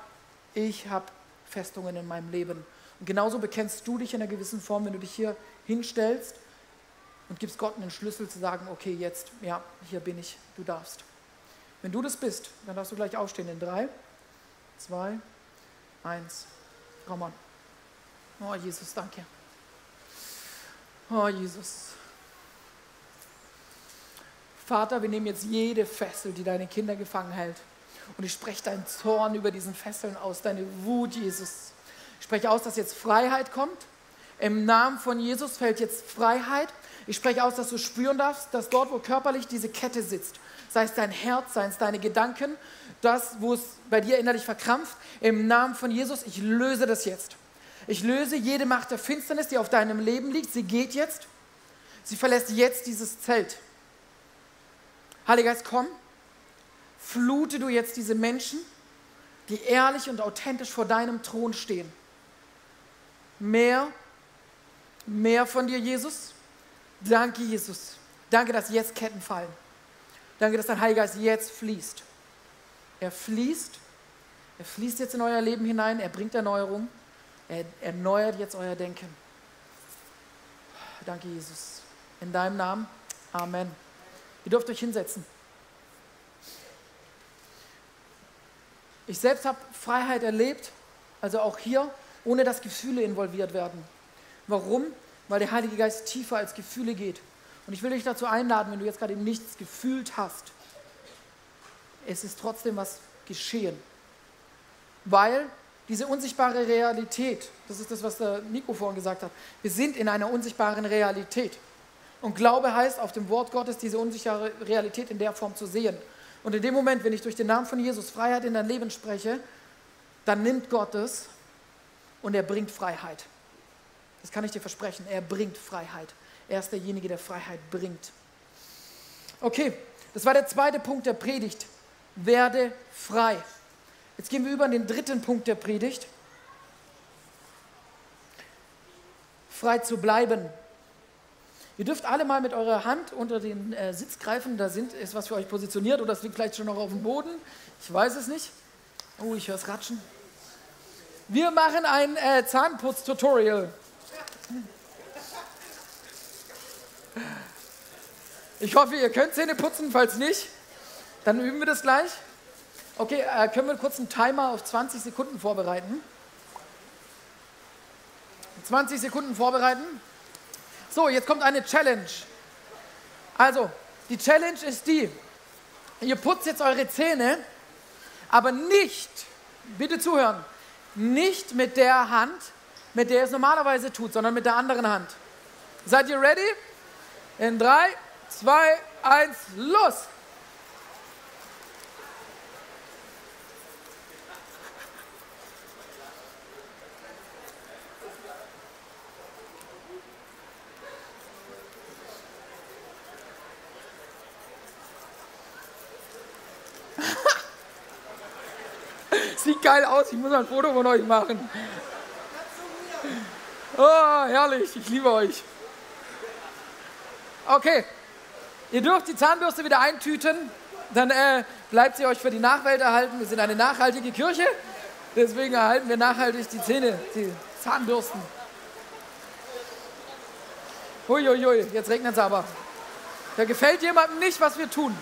A: ich habe Festungen in meinem Leben. Und genauso bekennst du dich in einer gewissen Form, wenn du dich hier hinstellst und gibst Gott einen Schlüssel zu sagen, okay, jetzt, ja, hier bin ich, du darfst. Wenn du das bist, dann darfst du gleich aufstehen in drei, zwei, eins. Komm on. Oh, Jesus, danke. Oh, Jesus. Vater, wir nehmen jetzt jede Fessel, die deine Kinder gefangen hält. Und ich spreche deinen Zorn über diesen Fesseln aus, deine Wut, Jesus. Ich spreche aus, dass jetzt Freiheit kommt. Im Namen von Jesus fällt jetzt Freiheit. Ich spreche aus, dass du spüren darfst, dass dort, wo körperlich diese Kette sitzt, sei es dein Herz, sei es deine Gedanken, das, wo es bei dir innerlich verkrampft, im Namen von Jesus, ich löse das jetzt. Ich löse jede Macht der Finsternis, die auf deinem Leben liegt. Sie geht jetzt. Sie verlässt jetzt dieses Zelt. Heiliger Geist, komm. Flute du jetzt diese Menschen, die ehrlich und authentisch vor deinem Thron stehen. Mehr, mehr von dir, Jesus. Danke, Jesus. Danke, dass jetzt Ketten fallen. Danke, dass dein Heiliger Geist jetzt fließt. Er fließt. Er fließt jetzt in euer Leben hinein. Er bringt Erneuerung. Er erneuert jetzt euer Denken. Danke, Jesus. In deinem Namen. Amen. Ihr dürft euch hinsetzen. Ich selbst habe Freiheit erlebt, also auch hier, ohne dass Gefühle involviert werden. Warum? Weil der Heilige Geist tiefer als Gefühle geht. Und ich will dich dazu einladen, wenn du jetzt gerade nichts gefühlt hast, es ist trotzdem was geschehen. Weil diese unsichtbare Realität, das ist das, was der Nico vorhin gesagt hat, wir sind in einer unsichtbaren Realität. Und Glaube heißt, auf dem Wort Gottes diese unsichtbare Realität in der Form zu sehen. Und in dem Moment, wenn ich durch den Namen von Jesus Freiheit in dein Leben spreche, dann nimmt Gott es und er bringt Freiheit. Das kann ich dir versprechen. Er bringt Freiheit. Er ist derjenige, der Freiheit bringt. Okay, das war der zweite Punkt der Predigt. Werde frei. Jetzt gehen wir über in den dritten Punkt der Predigt. Frei zu bleiben. Ihr dürft alle mal mit eurer Hand unter den äh, Sitz greifen. Da sind, ist was für euch positioniert oder es liegt vielleicht schon noch auf dem Boden. Ich weiß es nicht. Oh, ich höre es ratschen. Wir machen ein äh, Zahnputz-Tutorial. Ich hoffe, ihr könnt Zähne putzen. Falls nicht, dann üben wir das gleich. Okay, äh, können wir kurz einen Timer auf 20 Sekunden vorbereiten? 20 Sekunden vorbereiten. So, jetzt kommt eine Challenge. Also, die Challenge ist die, ihr putzt jetzt eure Zähne, aber nicht, bitte zuhören, nicht mit der Hand, mit der ihr es normalerweise tut, sondern mit der anderen Hand. Seid ihr ready? In 3, 2, 1, los! Sieht geil aus, ich muss ein Foto von euch machen. Oh, herrlich, ich liebe euch. Okay, ihr dürft die Zahnbürste wieder eintüten, dann äh, bleibt sie euch für die Nachwelt erhalten. Wir sind eine nachhaltige Kirche, deswegen erhalten wir nachhaltig die Zähne, die Zahnbürsten. Huiuiui, jetzt regnet es aber. Da gefällt jemandem nicht, was wir tun.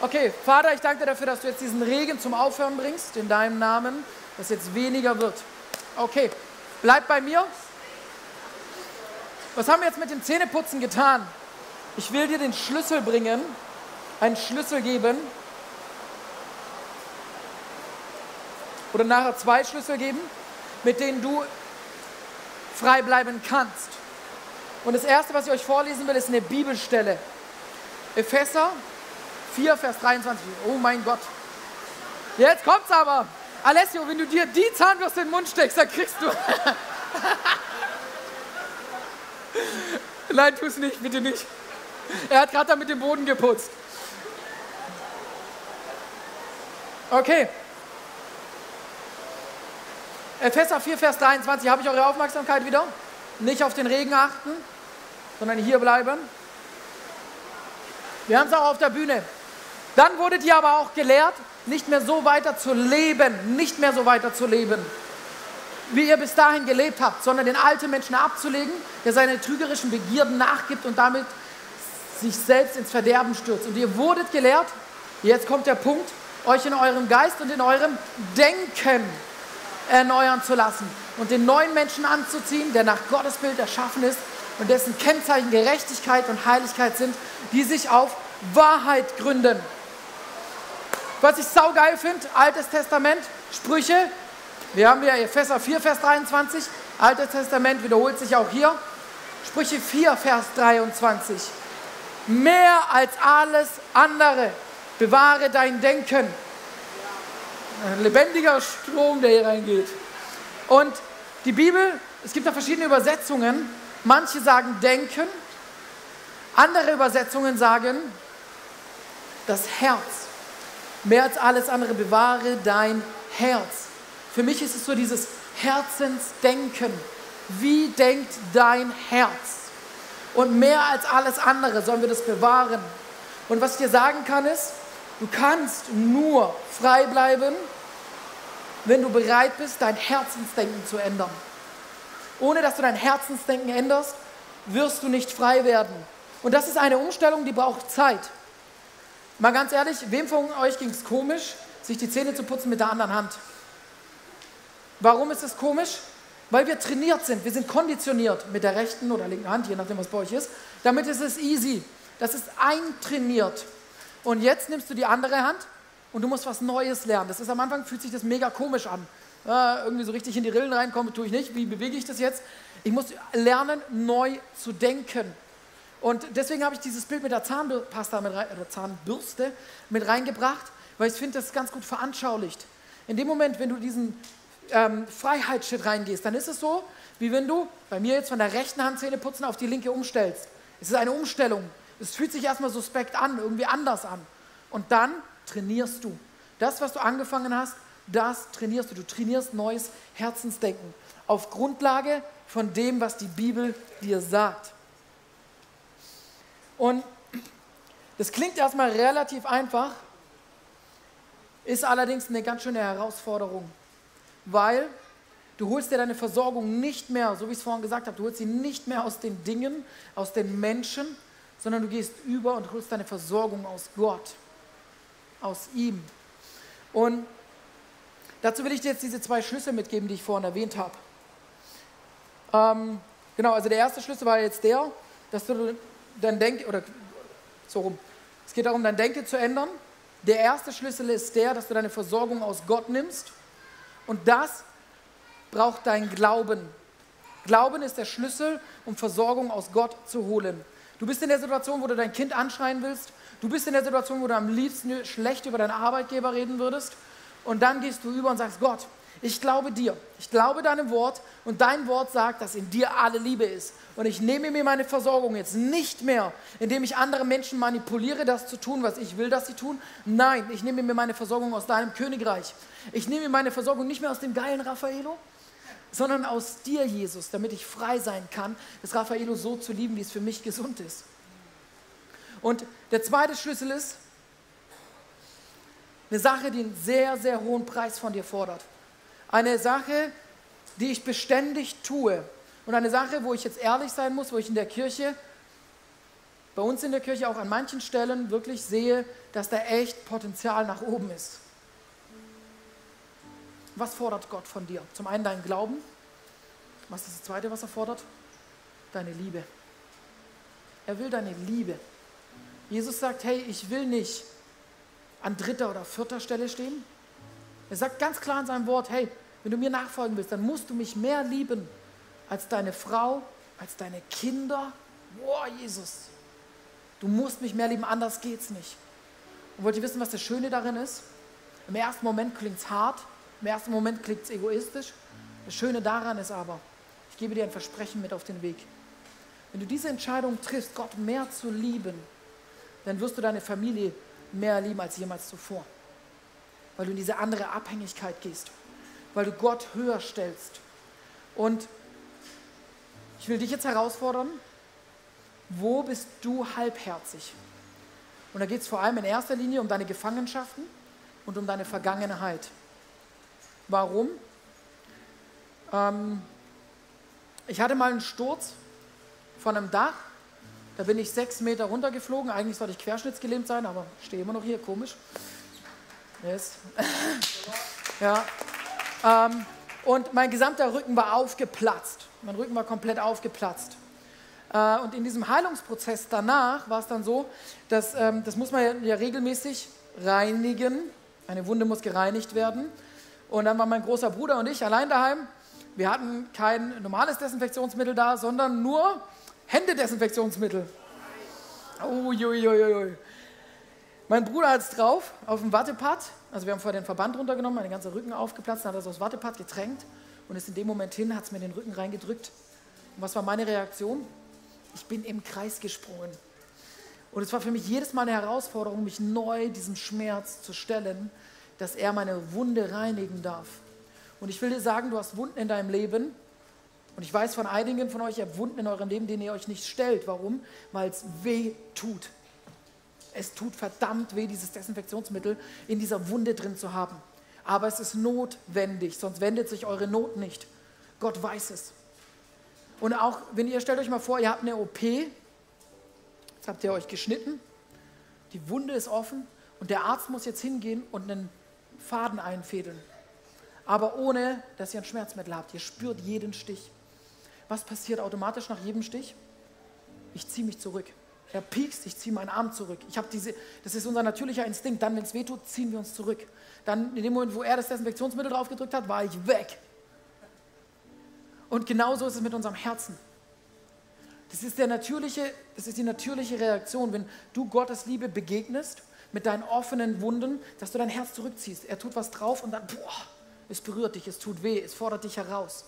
A: Okay, Vater, ich danke dir dafür, dass du jetzt diesen Regen zum Aufhören bringst, in deinem Namen, dass jetzt weniger wird. Okay, bleib bei mir. Was haben wir jetzt mit dem Zähneputzen getan? Ich will dir den Schlüssel bringen, einen Schlüssel geben. Oder nachher zwei Schlüssel geben, mit denen du frei bleiben kannst. Und das erste, was ich euch vorlesen will, ist eine Bibelstelle. Epheser 4, Vers 23. Oh mein Gott. Jetzt kommt's aber. Alessio, wenn du dir die Zahnbürste in den Mund steckst, dann kriegst du. Nein, tu es nicht, bitte nicht. Er hat gerade damit den Boden geputzt. Okay. Epheser 4, Vers 23. Habe ich eure Aufmerksamkeit wieder? Nicht auf den Regen achten, sondern hier bleiben. Wir haben es auch auf der Bühne. Dann wurdet ihr aber auch gelehrt, nicht mehr so weiter zu leben, nicht mehr so weiter zu leben, wie ihr bis dahin gelebt habt, sondern den alten Menschen abzulegen, der seine trügerischen Begierden nachgibt und damit sich selbst ins Verderben stürzt. Und ihr wurdet gelehrt, jetzt kommt der Punkt, euch in eurem Geist und in eurem Denken erneuern zu lassen und den neuen Menschen anzuziehen, der nach Gottes Bild erschaffen ist und dessen Kennzeichen Gerechtigkeit und Heiligkeit sind, die sich auf Wahrheit gründen. Was ich saugeil finde, Altes Testament, Sprüche, wir haben ja Epheser 4, Vers 23, Altes Testament wiederholt sich auch hier, Sprüche 4, Vers 23. Mehr als alles andere bewahre dein Denken. Ein lebendiger Strom, der hier reingeht. Und die Bibel, es gibt da verschiedene Übersetzungen. Manche sagen denken, andere Übersetzungen sagen das Herz. Mehr als alles andere bewahre dein Herz. Für mich ist es so dieses Herzensdenken. Wie denkt dein Herz? Und mehr als alles andere sollen wir das bewahren. Und was ich dir sagen kann ist, du kannst nur frei bleiben, wenn du bereit bist, dein Herzensdenken zu ändern. Ohne dass du dein Herzensdenken änderst, wirst du nicht frei werden. Und das ist eine Umstellung, die braucht Zeit. Mal ganz ehrlich, wem von euch ging es komisch, sich die Zähne zu putzen mit der anderen Hand? Warum ist es komisch? Weil wir trainiert sind, wir sind konditioniert mit der rechten oder linken Hand, je nachdem, was bei euch ist. Damit ist es easy. Das ist eintrainiert. Und jetzt nimmst du die andere Hand und du musst was Neues lernen. Das ist am Anfang, fühlt sich das mega komisch an. Äh, irgendwie so richtig in die Rillen reinkommen, tue ich nicht. Wie bewege ich das jetzt? Ich muss lernen, neu zu denken. Und deswegen habe ich dieses Bild mit der Zahnpasta mit rein, oder Zahnbürste mit reingebracht, weil ich finde, das ganz gut veranschaulicht. In dem Moment, wenn du diesen ähm, Freiheitsschritt reingehst, dann ist es so, wie wenn du bei mir jetzt von der rechten Hand Zähne putzen auf die linke umstellst. Es ist eine Umstellung. Es fühlt sich erstmal suspekt an, irgendwie anders an. Und dann trainierst du. Das, was du angefangen hast, das trainierst du. Du trainierst neues Herzensdenken auf Grundlage von dem, was die Bibel dir sagt. Und das klingt erstmal relativ einfach, ist allerdings eine ganz schöne Herausforderung, weil du holst dir deine Versorgung nicht mehr, so wie ich es vorhin gesagt habe, du holst sie nicht mehr aus den Dingen, aus den Menschen, sondern du gehst über und holst deine Versorgung aus Gott, aus ihm. Und dazu will ich dir jetzt diese zwei Schlüssel mitgeben, die ich vorhin erwähnt habe. Ähm, genau, also der erste Schlüssel war jetzt der, dass du dein Denk oder so rum. Es geht darum, dein Denken zu ändern. Der erste Schlüssel ist der, dass du deine Versorgung aus Gott nimmst. Und das braucht dein Glauben. Glauben ist der Schlüssel, um Versorgung aus Gott zu holen. Du bist in der Situation, wo du dein Kind anschreien willst. Du bist in der Situation, wo du am liebsten schlecht über deinen Arbeitgeber reden würdest. Und dann gehst du über und sagst, Gott, ich glaube dir, ich glaube deinem Wort und dein Wort sagt, dass in dir alle Liebe ist. Und ich nehme mir meine Versorgung jetzt nicht mehr, indem ich andere Menschen manipuliere, das zu tun, was ich will, dass sie tun. Nein, ich nehme mir meine Versorgung aus deinem Königreich. Ich nehme mir meine Versorgung nicht mehr aus dem geilen Raffaello, sondern aus dir, Jesus, damit ich frei sein kann, das Raffaello so zu lieben, wie es für mich gesund ist. Und der zweite Schlüssel ist eine Sache, die einen sehr, sehr hohen Preis von dir fordert. Eine Sache, die ich beständig tue. Und eine Sache, wo ich jetzt ehrlich sein muss, wo ich in der Kirche, bei uns in der Kirche auch an manchen Stellen wirklich sehe, dass da echt Potenzial nach oben ist. Was fordert Gott von dir? Zum einen dein Glauben. Was ist das Zweite, was er fordert? Deine Liebe. Er will deine Liebe. Jesus sagt, hey, ich will nicht an dritter oder vierter Stelle stehen. Er sagt ganz klar in seinem Wort, hey, wenn du mir nachfolgen willst, dann musst du mich mehr lieben als deine Frau, als deine Kinder. Boah, Jesus, du musst mich mehr lieben, anders geht's nicht. Und wollt ihr wissen, was das Schöne darin ist? Im ersten Moment klingt es hart, im ersten Moment klingt es egoistisch. Das Schöne daran ist aber, ich gebe dir ein Versprechen mit auf den Weg. Wenn du diese Entscheidung triffst, Gott mehr zu lieben, dann wirst du deine Familie mehr lieben als jemals zuvor. Weil du in diese andere Abhängigkeit gehst. Weil du Gott höher stellst. Und ich will dich jetzt herausfordern, wo bist du halbherzig? Und da geht es vor allem in erster Linie um deine Gefangenschaften und um deine Vergangenheit. Warum? Ähm, ich hatte mal einen Sturz von einem Dach da bin ich sechs Meter runtergeflogen. Eigentlich sollte ich querschnittsgelähmt sein, aber stehe immer noch hier, komisch. Yes. ja. Ähm, und mein gesamter Rücken war aufgeplatzt. Mein Rücken war komplett aufgeplatzt. Äh, und in diesem Heilungsprozess danach war es dann so, dass ähm, das muss man ja regelmäßig reinigen. Eine Wunde muss gereinigt werden. Und dann waren mein großer Bruder und ich allein daheim. Wir hatten kein normales Desinfektionsmittel da, sondern nur Händedesinfektionsmittel. Uiuiuiui. Mein Bruder hat es drauf, auf dem Wattepad. Also wir haben vorher den Verband runtergenommen, mein ganzer Rücken aufgeplatzt, dann hat er es aufs Wattepad getränkt und ist in dem Moment hin, hat es mir den Rücken reingedrückt. Und was war meine Reaktion? Ich bin im Kreis gesprungen. Und es war für mich jedes Mal eine Herausforderung, mich neu diesem Schmerz zu stellen, dass er meine Wunde reinigen darf. Und ich will dir sagen, du hast Wunden in deinem Leben, und ich weiß von einigen von euch, ihr habt Wunden in eurem Leben, denen ihr euch nicht stellt. Warum? Weil es weh tut. Es tut verdammt weh, dieses Desinfektionsmittel in dieser Wunde drin zu haben. Aber es ist notwendig, sonst wendet sich eure Not nicht. Gott weiß es. Und auch, wenn ihr stellt euch mal vor, ihr habt eine OP, jetzt habt ihr euch geschnitten, die Wunde ist offen und der Arzt muss jetzt hingehen und einen Faden einfädeln. Aber ohne, dass ihr ein Schmerzmittel habt. Ihr spürt jeden Stich. Was passiert automatisch nach jedem Stich? Ich ziehe mich zurück. Er piekst, ich ziehe meinen Arm zurück. Ich habe diese, das ist unser natürlicher Instinkt. Dann, wenn es wehtut, ziehen wir uns zurück. Dann, in dem Moment, wo er das Desinfektionsmittel draufgedrückt hat, war ich weg. Und genauso ist es mit unserem Herzen. Das ist, der natürliche, das ist die natürliche Reaktion, wenn du Gottes Liebe begegnest, mit deinen offenen Wunden, dass du dein Herz zurückziehst. Er tut was drauf und dann, boah, es berührt dich, es tut weh, es fordert dich heraus.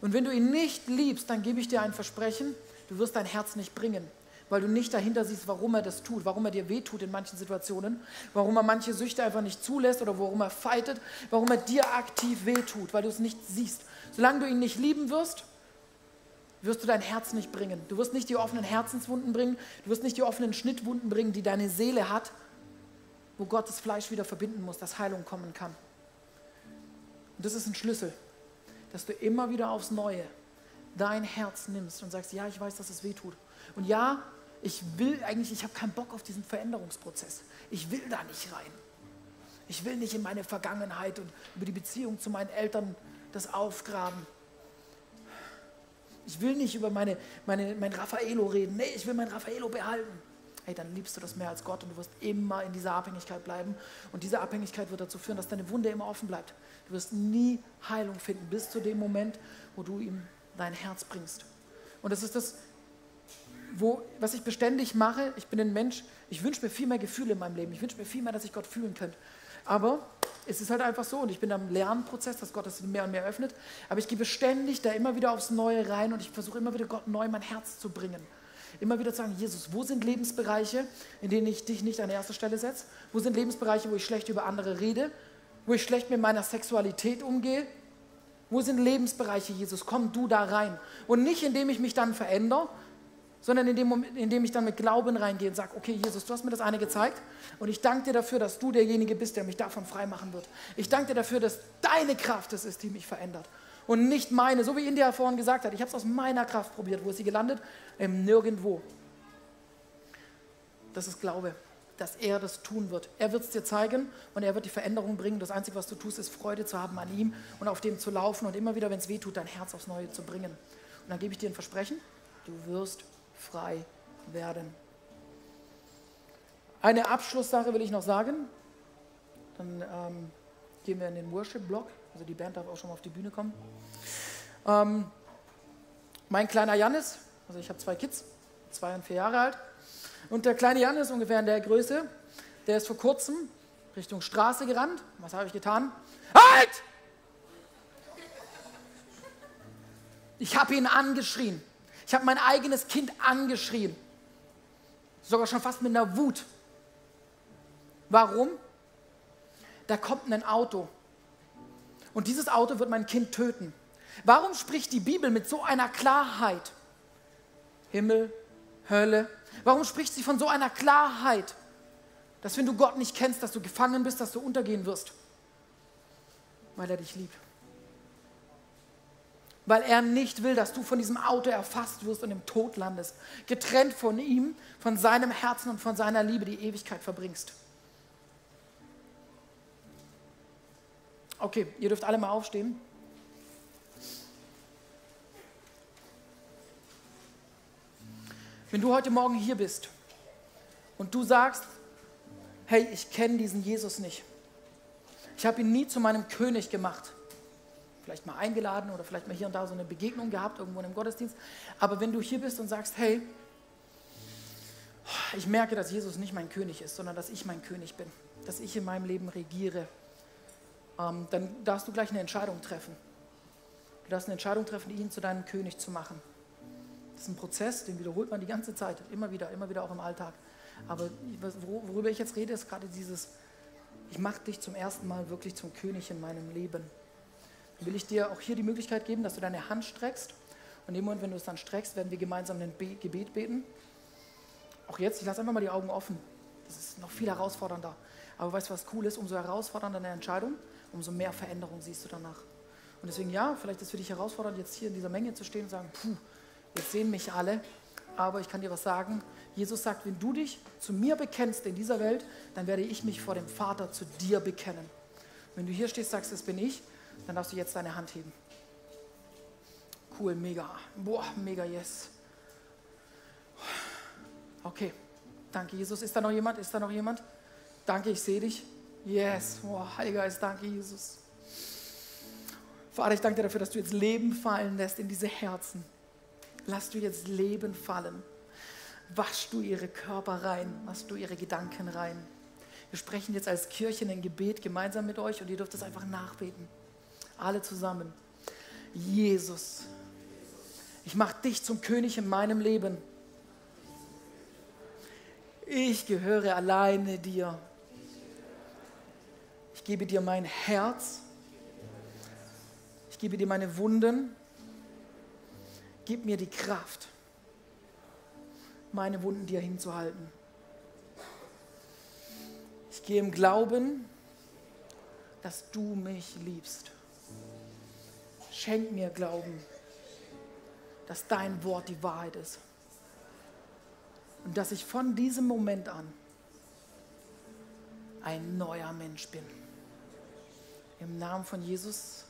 A: Und wenn du ihn nicht liebst, dann gebe ich dir ein Versprechen, du wirst dein Herz nicht bringen. Weil du nicht dahinter siehst, warum er das tut, warum er dir wehtut in manchen Situationen, warum er manche Süchte einfach nicht zulässt oder warum er fightet, warum er dir aktiv wehtut, weil du es nicht siehst. Solange du ihn nicht lieben wirst, wirst du dein Herz nicht bringen. Du wirst nicht die offenen Herzenswunden bringen, du wirst nicht die offenen Schnittwunden bringen, die deine Seele hat, wo Gott das Fleisch wieder verbinden muss, dass Heilung kommen kann. Und das ist ein Schlüssel, dass du immer wieder aufs Neue dein Herz nimmst und sagst, ja, ich weiß, dass es weh tut. Und ja, ich will eigentlich, ich habe keinen Bock auf diesen Veränderungsprozess. Ich will da nicht rein. Ich will nicht in meine Vergangenheit und über die Beziehung zu meinen Eltern das aufgraben. Ich will nicht über meine, meine, mein Raffaello reden. Nee, ich will mein Raffaello behalten. Hey, dann liebst du das mehr als Gott und du wirst immer in dieser Abhängigkeit bleiben. Und diese Abhängigkeit wird dazu führen, dass deine Wunde immer offen bleibt. Du wirst nie Heilung finden, bis zu dem Moment, wo du ihm dein Herz bringst. Und das ist das, wo, was ich beständig mache. Ich bin ein Mensch, ich wünsche mir viel mehr Gefühle in meinem Leben. Ich wünsche mir viel mehr, dass ich Gott fühlen könnte. Aber es ist halt einfach so und ich bin am Lernprozess, dass Gott das mehr und mehr öffnet. Aber ich gehe beständig da immer wieder aufs Neue rein und ich versuche immer wieder Gott neu mein Herz zu bringen. Immer wieder zu sagen, Jesus, wo sind Lebensbereiche, in denen ich dich nicht an erste Stelle setze? Wo sind Lebensbereiche, wo ich schlecht über andere rede? Wo ich schlecht mit meiner Sexualität umgehe? Wo sind Lebensbereiche, Jesus? Komm du da rein. Und nicht, indem ich mich dann verändere, sondern indem, Moment, indem ich dann mit Glauben reingehe und sage, okay, Jesus, du hast mir das eine gezeigt und ich danke dir dafür, dass du derjenige bist, der mich davon frei machen wird. Ich danke dir dafür, dass deine Kraft es ist, die mich verändert und nicht meine, so wie India vorhin gesagt hat. Ich habe es aus meiner Kraft probiert. Wo ist sie gelandet? Im Nirgendwo. Das ist Glaube dass er das tun wird. Er wird es dir zeigen und er wird die Veränderung bringen. Das Einzige, was du tust, ist Freude zu haben an ihm und auf dem zu laufen und immer wieder, wenn es weh tut, dein Herz aufs Neue zu bringen. Und dann gebe ich dir ein Versprechen, du wirst frei werden. Eine Abschlusssache will ich noch sagen. Dann ähm, gehen wir in den Worship-Block. Also die Band darf auch schon mal auf die Bühne kommen. Ähm, mein kleiner Janis, also ich habe zwei Kids, zwei und vier Jahre alt. Und der kleine Jan ist ungefähr in der Größe. Der ist vor kurzem Richtung Straße gerannt. Was habe ich getan? Halt! Ich habe ihn angeschrien. Ich habe mein eigenes Kind angeschrien. Sogar schon fast mit einer Wut. Warum? Da kommt ein Auto. Und dieses Auto wird mein Kind töten. Warum spricht die Bibel mit so einer Klarheit? Himmel, Hölle, Warum spricht sie von so einer Klarheit, dass wenn du Gott nicht kennst, dass du gefangen bist, dass du untergehen wirst? Weil er dich liebt. Weil er nicht will, dass du von diesem Auto erfasst wirst und im Tod landest. Getrennt von ihm, von seinem Herzen und von seiner Liebe die Ewigkeit verbringst. Okay, ihr dürft alle mal aufstehen. Wenn du heute Morgen hier bist und du sagst, hey, ich kenne diesen Jesus nicht. Ich habe ihn nie zu meinem König gemacht. Vielleicht mal eingeladen oder vielleicht mal hier und da so eine Begegnung gehabt, irgendwo in einem Gottesdienst. Aber wenn du hier bist und sagst, hey, ich merke, dass Jesus nicht mein König ist, sondern dass ich mein König bin, dass ich in meinem Leben regiere, ähm, dann darfst du gleich eine Entscheidung treffen. Du darfst eine Entscheidung treffen, ihn zu deinem König zu machen. Das ist ein Prozess, den wiederholt man die ganze Zeit, immer wieder, immer wieder auch im Alltag. Aber worüber ich jetzt rede, ist gerade dieses, ich mache dich zum ersten Mal wirklich zum König in meinem Leben. Will ich dir auch hier die Möglichkeit geben, dass du deine Hand streckst. Und in dem Moment, wenn du es dann streckst, werden wir gemeinsam ein Gebet beten. Auch jetzt, ich lasse einfach mal die Augen offen. Das ist noch viel herausfordernder. Aber weißt du, was cool ist? Umso herausfordernder eine Entscheidung, umso mehr Veränderung siehst du danach. Und deswegen, ja, vielleicht ist es für dich herausfordernd, jetzt hier in dieser Menge zu stehen und sagen, puh, Jetzt sehen mich alle, aber ich kann dir was sagen. Jesus sagt, wenn du dich zu mir bekennst in dieser Welt, dann werde ich mich vor dem Vater zu dir bekennen. Wenn du hier stehst, sagst, das bin ich, dann darfst du jetzt deine Hand heben. Cool, mega. Boah, mega, yes. Okay, danke Jesus. Ist da noch jemand? Ist da noch jemand? Danke, ich sehe dich. Yes, boah, Heiliger Geist, danke Jesus. Vater, ich danke dir dafür, dass du jetzt Leben fallen lässt in diese Herzen lass du jetzt Leben fallen. Wasch du ihre Körper rein, wasch du ihre Gedanken rein. Wir sprechen jetzt als Kirche ein Gebet gemeinsam mit euch und ihr dürft es einfach nachbeten. Alle zusammen. Jesus, ich mache dich zum König in meinem Leben. Ich gehöre alleine dir. Ich gebe dir mein Herz. Ich gebe dir meine Wunden. Gib mir die Kraft, meine Wunden dir hinzuhalten. Ich gehe im Glauben, dass du mich liebst. Schenk mir Glauben, dass dein Wort die Wahrheit ist. Und dass ich von diesem Moment an ein neuer Mensch bin. Im Namen von Jesus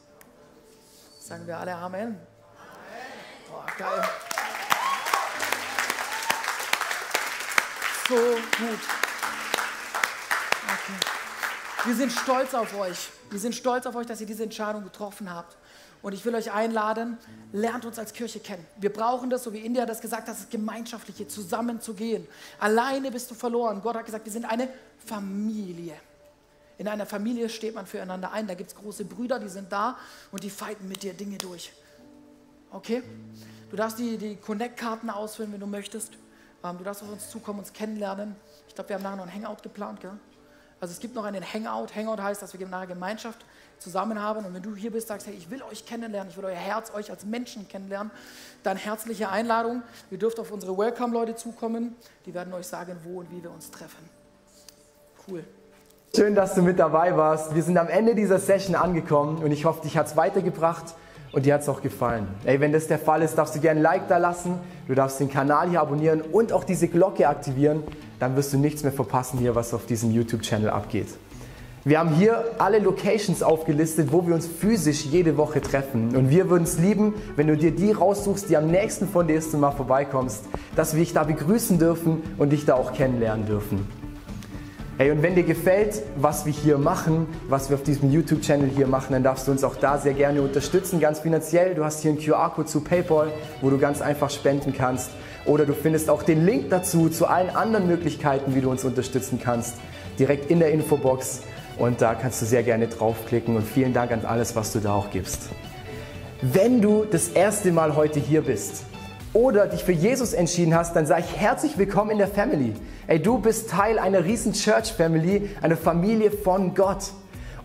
A: sagen wir alle Amen. Boah, geil. So gut. Okay. Wir sind stolz auf euch. Wir sind stolz auf euch, dass ihr diese Entscheidung getroffen habt. Und ich will euch einladen, lernt uns als Kirche kennen. Wir brauchen das, so wie India das gesagt hat, das Gemeinschaftliche, zusammenzugehen. Alleine bist du verloren. Gott hat gesagt, wir sind eine Familie. In einer Familie steht man füreinander ein. Da gibt es große Brüder, die sind da und die fighten mit dir Dinge durch. Okay? Du darfst die, die Connect-Karten ausfüllen, wenn du möchtest. Ähm, du darfst auf uns zukommen, uns kennenlernen. Ich glaube, wir haben nachher noch ein Hangout geplant. Gell? Also es gibt noch einen Hangout. Hangout heißt, dass wir nachher Gemeinschaft zusammen haben. Und wenn du hier bist, sagst, hey, ich will euch kennenlernen, ich will euer Herz, euch als Menschen kennenlernen, dann herzliche Einladung. Ihr dürft auf unsere Welcome-Leute zukommen. Die werden euch sagen, wo und wie wir uns treffen. Cool.
C: Schön, dass du mit dabei warst. Wir sind am Ende dieser Session angekommen und ich hoffe, dich hat es weitergebracht und dir hat es auch gefallen. Ey, wenn das der Fall ist, darfst du gerne ein Like da lassen, du darfst den Kanal hier abonnieren und auch diese Glocke aktivieren, dann wirst du nichts mehr verpassen hier, was auf diesem YouTube-Channel abgeht. Wir haben hier alle Locations aufgelistet, wo wir uns physisch jede Woche treffen. Und wir würden es lieben, wenn du dir die raussuchst, die am nächsten von dir ist und mal vorbeikommst, dass wir dich da begrüßen dürfen und dich da auch kennenlernen dürfen. Hey, und wenn dir gefällt, was wir hier machen, was wir auf diesem YouTube-Channel hier machen, dann darfst du uns auch da sehr gerne unterstützen, ganz finanziell. Du hast hier einen QR-Code zu PayPal, wo du ganz einfach spenden kannst. Oder du findest auch den Link dazu, zu allen anderen Möglichkeiten, wie du uns unterstützen kannst, direkt in der Infobox. Und da kannst du sehr gerne draufklicken. Und vielen Dank an alles, was du da auch gibst. Wenn du das erste Mal heute hier bist, oder dich für Jesus entschieden hast, dann sage ich herzlich willkommen in der Family. Ey, du bist Teil einer riesen Church Family, einer Familie von Gott.